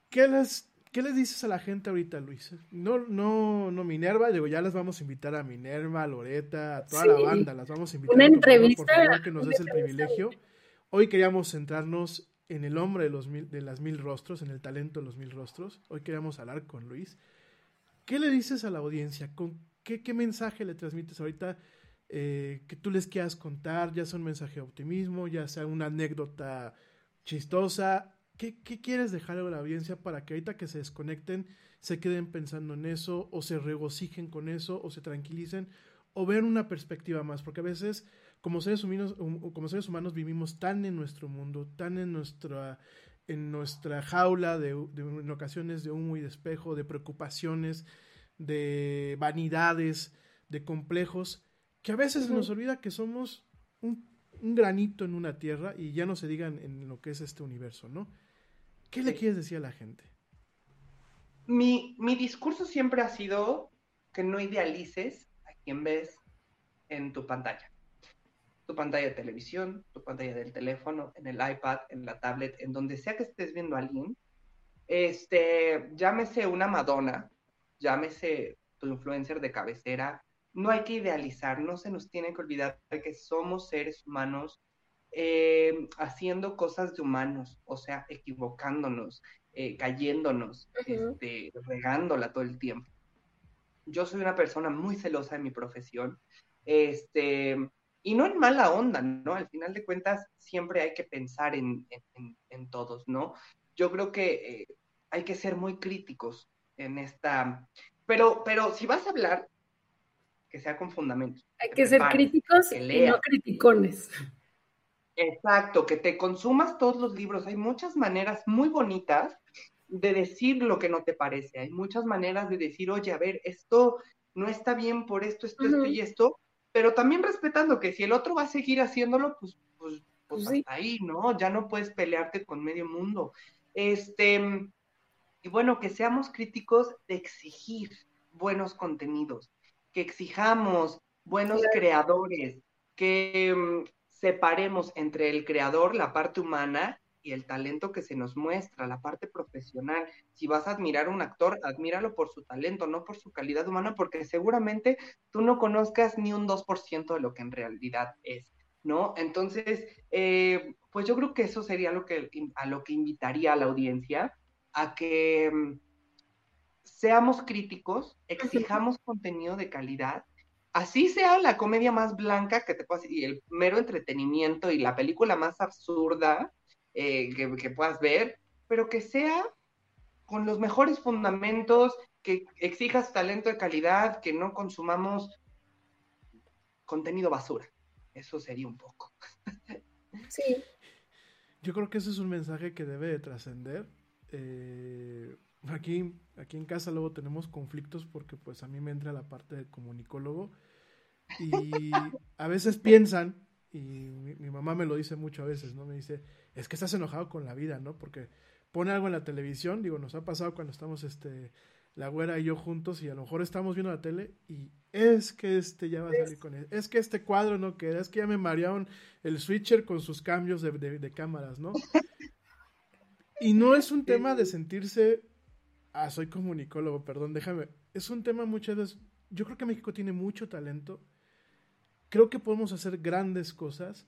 ¿Qué les, ¿Qué les dices a la gente ahorita, Luis? No, no, no Minerva, digo, ya las vamos a invitar a Minerva, a Loreta, a toda la banda, las vamos a invitar. Una favor, entrevista, Por favor, que nos des el privilegio. Hoy queríamos centrarnos en el hombre de, los mil, de las mil rostros, en el talento de los mil rostros. Hoy queríamos hablar con Luis. ¿Qué le dices a la audiencia? ¿Con qué, mensaje le transmites ahorita eh, que tú les quieras contar? Ya sea un mensaje de optimismo, ya sea una anécdota chistosa. ¿Qué, qué quieres dejarle a la audiencia para que ahorita que se desconecten se queden pensando en eso o se regocijen con eso o se tranquilicen o vean una perspectiva más? Porque a veces como seres humanos, hum- como seres humanos vivimos tan en nuestro mundo, tan en nuestra en nuestra jaula de, de- en ocasiones de humo y de espejo, de preocupaciones, de vanidades, de complejos, que a veces nos olvida que somos un, un granito en una tierra y ya no se digan en lo que es este universo, ¿no? ¿Qué le quieres decir a la gente? Mi, mi discurso siempre ha sido que no idealices a quien ves en tu pantalla. Tu pantalla de televisión, tu pantalla del teléfono, en el iPad, en la tablet, en donde sea que estés viendo a alguien. Este, llámese una Madonna, llámese tu influencer de cabecera. No hay que idealizar, no se nos tiene que olvidar que somos seres humanos eh, haciendo cosas de humanos, o sea, equivocándonos, eh, cayéndonos, Ujú. este, regándola todo el tiempo. Yo soy una persona muy celosa en mi profesión, este, y no en mala onda, ¿no? Al final de cuentas, siempre hay que pensar en, en, en todos, ¿no? Yo creo que eh, hay que ser muy críticos en esta, pero, pero si vas a hablar, que sea con fundamentos. Hay que, ser críticos y no criticones. Exacto, que te consumas todos los libros. Hay muchas maneras muy bonitas de decir lo que no te parece. Hay muchas maneras de decir, oye, a ver, esto no está bien por esto, esto, esto y esto, pero también respetando que si el otro va a seguir haciéndolo, pues, pues, pues hasta ahí, ¿no? Ya no puedes pelearte con medio mundo. Este, y bueno, que seamos críticos de exigir buenos contenidos, que exijamos buenos creadores, que mm, separemos entre el creador, la parte humana, y el talento que se nos muestra, la parte profesional. Si vas a admirar a un actor, admíralo por su talento, no por su calidad humana, porque seguramente tú no conozcas ni un 2% de lo que en realidad es, ¿no? Entonces, eh, pues yo creo que eso sería lo que, a lo que invitaría a la audiencia, a que mm, seamos críticos, exijamos contenido de calidad, así sea la comedia más blanca que te puedas, y el mero entretenimiento y la película más absurda eh, que, puedas ver, pero que sea con los mejores fundamentos, que exijas talento de calidad, que no consumamos contenido basura. Eso sería un poco. Sí. Yo creo que ese es un mensaje que debe de trascender. Eh, aquí, aquí en casa luego tenemos conflictos porque pues a mí me entra la parte de comunicólogo y a veces piensan, y mi, mamá me lo dice mucho a veces, ¿no? Me dice, es que estás enojado con la vida, ¿no? Porque pone algo en la televisión, digo, nos ha pasado cuando estamos, este, la güera y yo juntos y a lo mejor estamos viendo la tele y es que este ya va a salir con él, es que este cuadro no queda, es que ya me marearon el switcher con sus cambios de, de cámaras, ¿no? Y no es un tema de sentirse Ah, soy comunicólogo, perdón, déjame. Es un tema muchas veces. Yo creo que México tiene mucho talento. Creo que podemos hacer grandes cosas.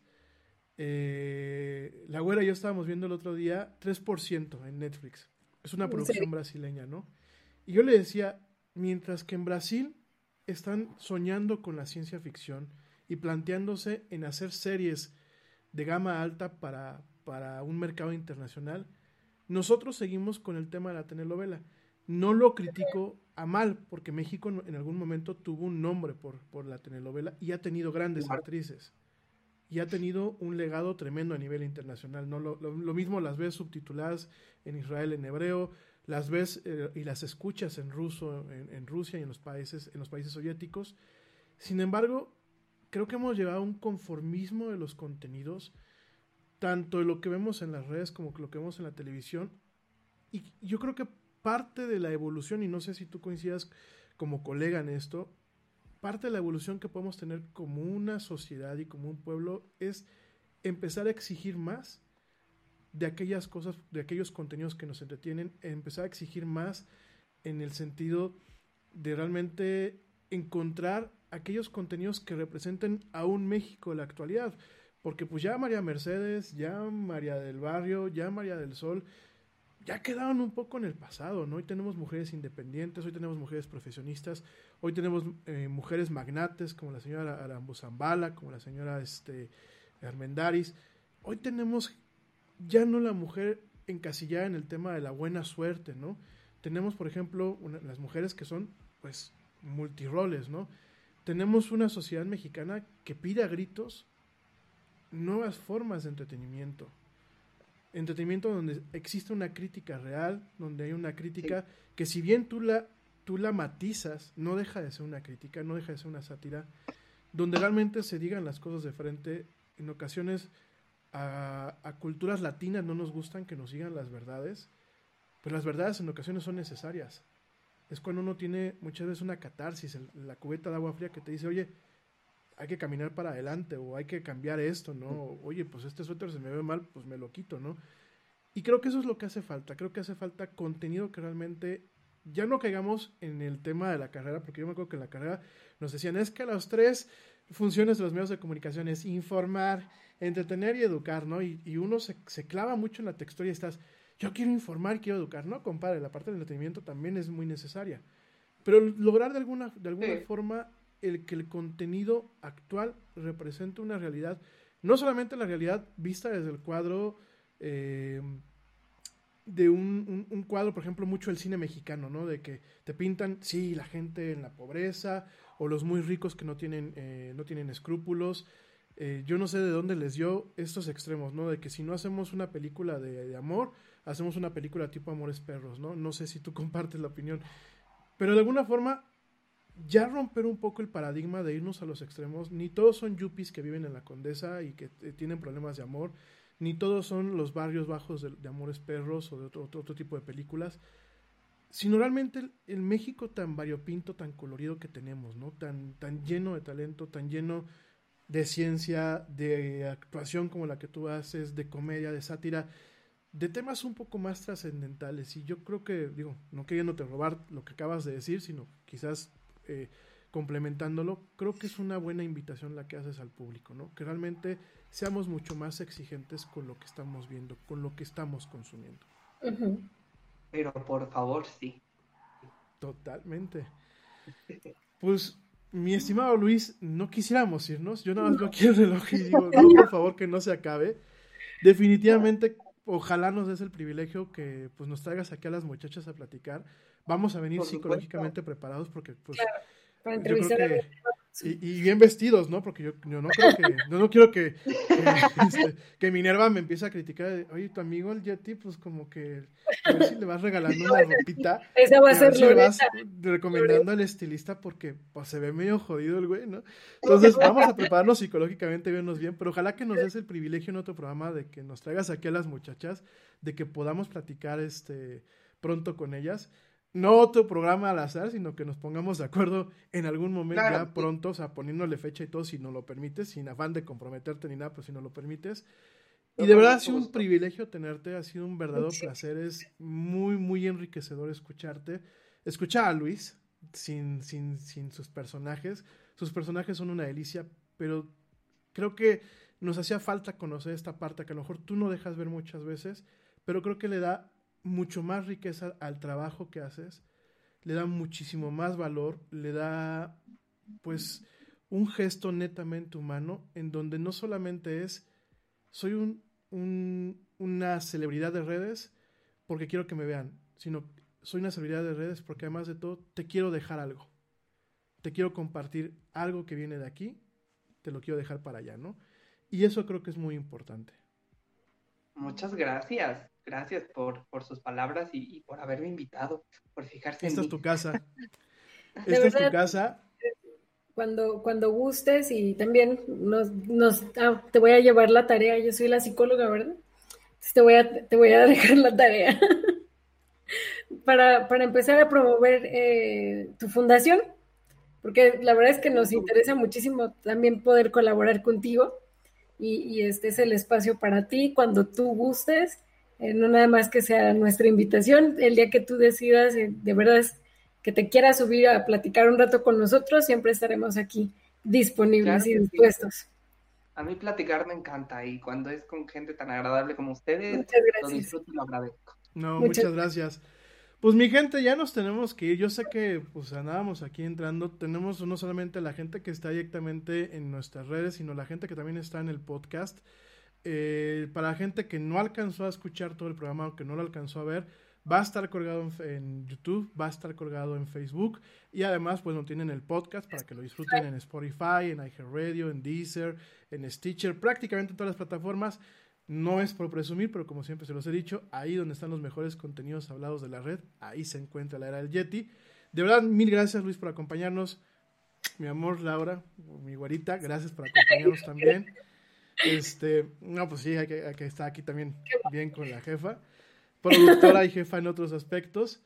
Eh, la güera y yo estábamos viendo el otro día 3% en Netflix. Es una producción brasileña, ¿no? Y yo le decía, mientras que en Brasil están soñando con la ciencia ficción y planteándose en hacer series de gama alta para, para un mercado internacional, nosotros seguimos con el tema de la telenovela. No lo critico a mal, porque México en algún momento tuvo un nombre por, por la telenovela y ha tenido grandes actrices. Y ha tenido un legado tremendo a nivel internacional. ¿no? Lo, mismo las ves subtituladas en Israel en hebreo, las ves eh, y las escuchas en ruso en, Rusia y en los, países, en los países soviéticos. Sin embargo, creo que hemos llegado a un conformismo de los contenidos, tanto de lo que vemos en las redes como lo que vemos en la televisión. Y yo creo que parte de la evolución, y no sé si tú coincidas como colega en esto, parte de la evolución que podemos tener como una sociedad y como un pueblo es empezar a exigir más de aquellas cosas, de aquellos contenidos que nos entretienen, empezar a exigir más en el sentido de realmente encontrar aquellos contenidos que representen a un México de la actualidad. Porque pues ya María Mercedes, ya María del Barrio, ya María del Sol, ya quedaron un poco en el pasado, ¿no? Hoy tenemos mujeres independientes, hoy tenemos mujeres profesionistas, hoy tenemos eh, mujeres magnates como la señora Arambuzambala, como la señora este, Armendaris. Hoy tenemos ya no la mujer encasillada en el tema de la buena suerte, ¿no? Tenemos, por ejemplo, las mujeres que son, pues, multiroles, ¿no? Tenemos una sociedad mexicana que pide a gritos nuevas formas de entretenimiento, entretenimiento donde existe una crítica real, donde hay una crítica que si bien tú la, tú la matizas, no deja de ser una crítica, no deja de ser una sátira, donde realmente se digan las cosas de frente. En ocasiones a, a culturas latinas no nos gustan que nos digan las verdades, pero las verdades en ocasiones son necesarias. Es cuando uno tiene muchas veces una catarsis, la cubeta de agua fría que te dice, oye, hay que caminar para adelante o hay que cambiar esto, ¿no? Oye, pues este suéter se me ve mal, pues me lo quito, ¿no? Y creo que eso es lo que hace falta, creo que hace falta contenido que realmente ya no caigamos en el tema de la carrera, porque yo me acuerdo que en la carrera nos decían, es que las tres funciones de los medios de comunicación es informar, entretener y educar, ¿no? Y, y uno se, se, clava mucho en la textura y estás, yo quiero informar, quiero educar, ¿no? Compadre, la parte del entretenimiento también es muy necesaria. pero lograr de alguna, de alguna forma el que el contenido actual represente una realidad, no solamente la realidad vista desde el cuadro eh, de un, cuadro, por ejemplo, mucho el cine mexicano, ¿no? De que te pintan, sí, la gente en la pobreza o los muy ricos que no tienen, eh, no tienen escrúpulos. Eh, yo no sé de dónde les dio estos extremos, ¿no? De que si no hacemos una película de, de, amor, hacemos una película tipo Amores Perros, ¿no? No sé si tú compartes la opinión. Pero de alguna forma, ya romper un poco el paradigma de irnos a los extremos. Ni todos son yuppies que viven en la condesa y que eh, tienen problemas de amor ni todos son los barrios bajos de, Amores Perros o de otro, otro, tipo de películas, sino realmente el, México tan variopinto, tan colorido que tenemos, ¿no? Tan, tan lleno de talento, tan lleno de ciencia, de actuación como la que tú haces, de comedia, de sátira, de temas un poco más trascendentales. Y yo creo que, digo, no queriéndote robar lo que acabas de decir, sino quizás eh, complementándolo, creo que es una buena invitación la que haces al público, ¿no? Que realmente seamos mucho más exigentes con lo que estamos viendo, con lo que estamos consumiendo. Pero por favor, sí. Totalmente. Pues, mi estimado Luis, no quisiéramos irnos. Yo nada más veo aquí el reloj y digo, no, por favor, que no se acabe. Definitivamente, ojalá nos des el privilegio que pues nos traigas aquí a las muchachas a platicar. Vamos a venir psicológicamente preparados porque pues para entrevistar a y, bien vestidos, ¿no? Porque yo, no creo que, yo no quiero que, este, que, Minerva me empiece a criticar, oye, tu amigo el Yeti, pues como que a ver si le vas regalando una ropita. Esa va a ser si le vas recomendando al estilista porque pues, se ve medio jodido el güey, ¿no? Entonces vamos a prepararnos psicológicamente, vernos bien, pero ojalá que nos des el privilegio en otro programa de que nos traigas aquí a las muchachas, de que podamos platicar este pronto con ellas no otro programa al azar, sino que nos pongamos de acuerdo en algún momento ya pronto, o sea, poniéndole fecha y todo, si no lo permites, sin afán de comprometerte ni nada, pero si no lo permites. Y de verdad ha sido un privilegio tenerte, ha sido un verdadero placer, es muy, muy enriquecedor escucharte. Escuchar a Luis sin, sin, sin sus personajes. Sus personajes son una delicia, pero creo que nos hacía falta conocer esta parte que a lo mejor tú no dejas ver muchas veces, pero creo que le da mucho más riqueza al trabajo que haces, le da muchísimo más valor, le da pues un gesto netamente humano en donde no solamente es soy un, una celebridad de redes porque quiero que me vean, sino soy una celebridad de redes porque además de todo te quiero dejar algo. Te quiero compartir algo que viene de aquí, te lo quiero dejar para allá, ¿no? Y eso creo que es muy importante. Muchas gracias gracias por, por sus palabras y, por haberme invitado, por fijarse Esta en es tu casa. Esta es tu casa. Cuando, cuando gustes y también nos, nos ah, te voy a llevar la tarea, yo soy la psicóloga, ¿verdad? Entonces te voy a, te voy a dejar la tarea para, para empezar a promover eh, tu fundación, porque la verdad es que nos interesa muchísimo también poder colaborar contigo y, y este es el espacio para ti cuando tú gustes eh, no nada más que sea nuestra invitación, el día que tú decidas, eh, de verdad que te quieras subir a platicar un rato con nosotros, siempre estaremos aquí disponibles y dispuestos. A mí platicar me encanta y cuando es con gente tan agradable como ustedes, lo disfruto y lo agradezco. No, muchas, gracias. Pues mi gente, ya nos tenemos que ir. Yo sé que pues andábamos aquí entrando. Tenemos no solamente la gente que está directamente en nuestras redes, sino la gente que también está en el podcast. Eh, para la gente que no alcanzó a escuchar todo el programa o que no lo alcanzó a ver, va a estar colgado en, YouTube, va a estar colgado en Facebook y además pues no tienen el podcast para que lo disfruten en Spotify, en iHeartRadio, en Deezer, en Stitcher, prácticamente en todas las plataformas. No es por presumir, pero como siempre se los he dicho, ahí donde están los mejores contenidos hablados de la red, ahí se encuentra la era del Yeti. De verdad, mil gracias Luis por acompañarnos. Mi amor Laura, mi guarita, gracias por acompañarnos también. Este, no, pues sí, hay que, estar aquí también bien con la jefa. Productora y jefa en otros aspectos.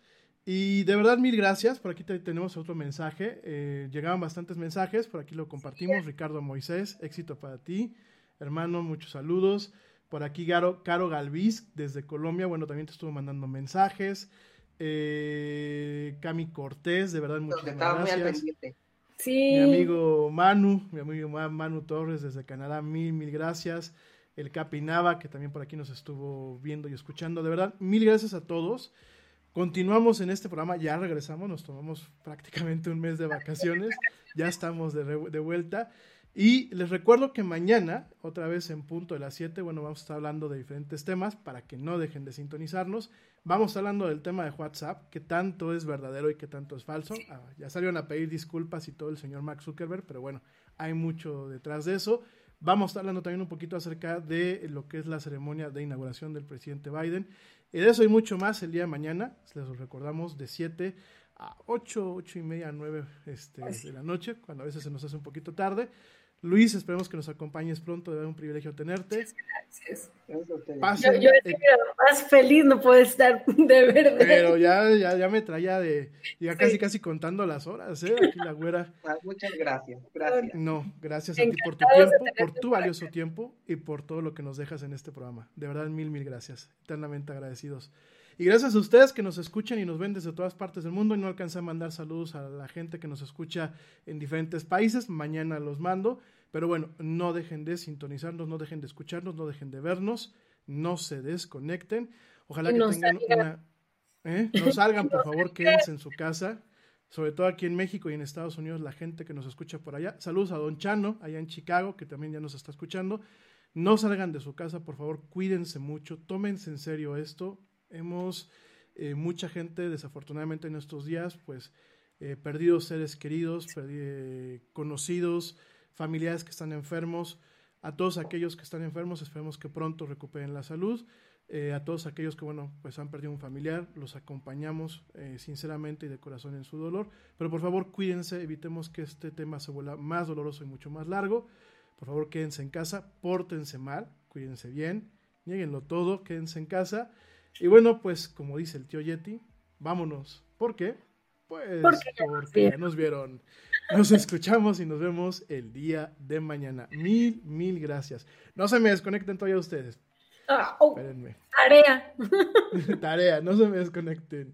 Y de verdad, mil gracias. Por aquí tenemos otro mensaje. Eh, llegaban bastantes mensajes. Por aquí lo compartimos. Ricardo Moisés, éxito para ti. Hermano, muchos saludos. Por aquí, Caro, Caro Galvis, desde Colombia. Bueno, también te estuvo mandando mensajes. Eh, Cami Cortés, de verdad, muchas gracias. Mi amigo Manu, mi amigo Manu Torres desde Canadá, mil, mil gracias. El Capi Nava, que también por aquí nos estuvo viendo y escuchando. De verdad, mil gracias a todos. Continuamos en este programa, ya regresamos, nos tomamos prácticamente un mes de vacaciones, ya estamos de, de vuelta. Y les recuerdo que mañana, otra vez en punto de las 7, bueno, vamos a estar hablando de diferentes temas para que no dejen de sintonizarnos. Vamos a estar hablando del tema de WhatsApp, que tanto es verdadero y que tanto es falso. Ah, ya salieron a pedir disculpas y todo el señor Mark Zuckerberg, pero bueno, hay mucho detrás de eso. Vamos a estar hablando también un poquito acerca de lo que es la ceremonia de inauguración del presidente Biden. Y de eso y mucho más el día de mañana. Les recordamos de 7 a 8, 8 y media, 9 este, de la noche, cuando a veces se nos hace un poquito tarde. Luis, esperemos que nos acompañes pronto, de verdad un privilegio tenerte. Gracias. yo, yo estoy más feliz no puedo estar, de verdad. Pero ya, ya, ya me traía de, ya casi, casi contando las horas, ¿eh? Aquí la güera. Ah, muchas gracias, gracias. No, gracias a ti por tu tiempo, por tu valioso tiempo y por todo lo que nos dejas en este programa. De verdad, mil, mil gracias. Eternamente agradecidos. Y gracias a ustedes que nos escuchan y nos ven desde todas partes del mundo y no alcancé a mandar saludos a la gente que nos escucha en diferentes países. Mañana los mando. Pero bueno, no dejen de sintonizarnos, no dejen de escucharnos, no dejen de vernos, no se desconecten. Ojalá que tengan una... ¿eh? No salgan, por favor, quédense en su casa. Sobre todo aquí en México y en Estados Unidos, la gente que nos escucha por allá. Saludos a Don Chano, allá en Chicago, que también ya nos está escuchando. No salgan de su casa, por favor, cuídense mucho, tómense en serio esto hemos, eh, mucha gente desafortunadamente en estos días, pues, eh, perdido seres queridos, eh, conocidos, familiares que están enfermos. A todos aquellos que están enfermos, esperemos que pronto recuperen la salud. a todos aquellos que, bueno, pues han perdido un familiar, los acompañamos sinceramente y de corazón en su dolor. Pero por favor, cuídense, evitemos que este tema se vuelva más doloroso y mucho más largo. Por favor, quédense en casa, pórtense mal, cuídense bien, nieguenlo todo, quédense en casa. Y bueno, pues como dice el tío Yeti, vámonos. ¿Por qué? Pues porque, ya nos vieron. Nos escuchamos y nos vemos el día de mañana. Mil, mil gracias. No se me desconecten todavía ustedes. Ah, oh, Espérenme. Tarea. Tarea, no se me desconecten.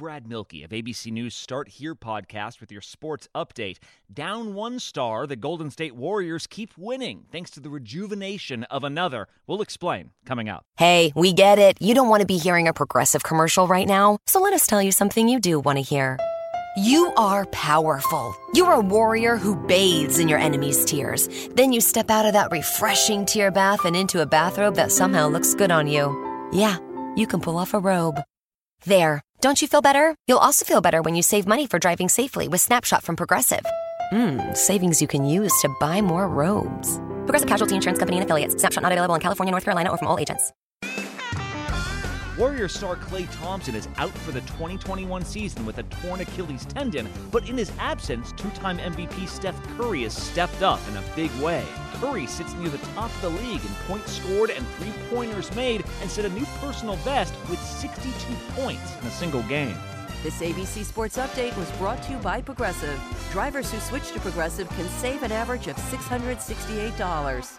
Brad Milkey of ABC News Start Here podcast with your sports update. Down one star, the Golden State Warriors keep winning thanks to the rejuvenation of another. We'll explain coming up. Hey, we get it. You don't want to be hearing a progressive commercial right now, so let us tell you something you do want to hear. You are powerful. You're a warrior who bathes in your enemy's tears. Then you step out of that refreshing tear bath and into a bathrobe that somehow looks good on you. Yeah, you can pull off a robe. There. Don't you feel better? You'll also feel better when you save money for driving safely with Snapshot from Progressive. Mmm, savings you can use to buy more robes. Progressive Casualty Insurance Company and affiliates. Snapshot not available in California, North Carolina, or from all agents. Warrior star Klay Thompson is out for the 2021 season with a torn Achilles tendon, but in his absence, two time MVP Steph Curry has stepped up in a big way. Curry sits near the top of the league in points scored and three pointers made and set a new personal best with 62 points in a single game. This ABC Sports Update was brought to you by Progressive. Drivers who switch to Progressive can save an average of $668.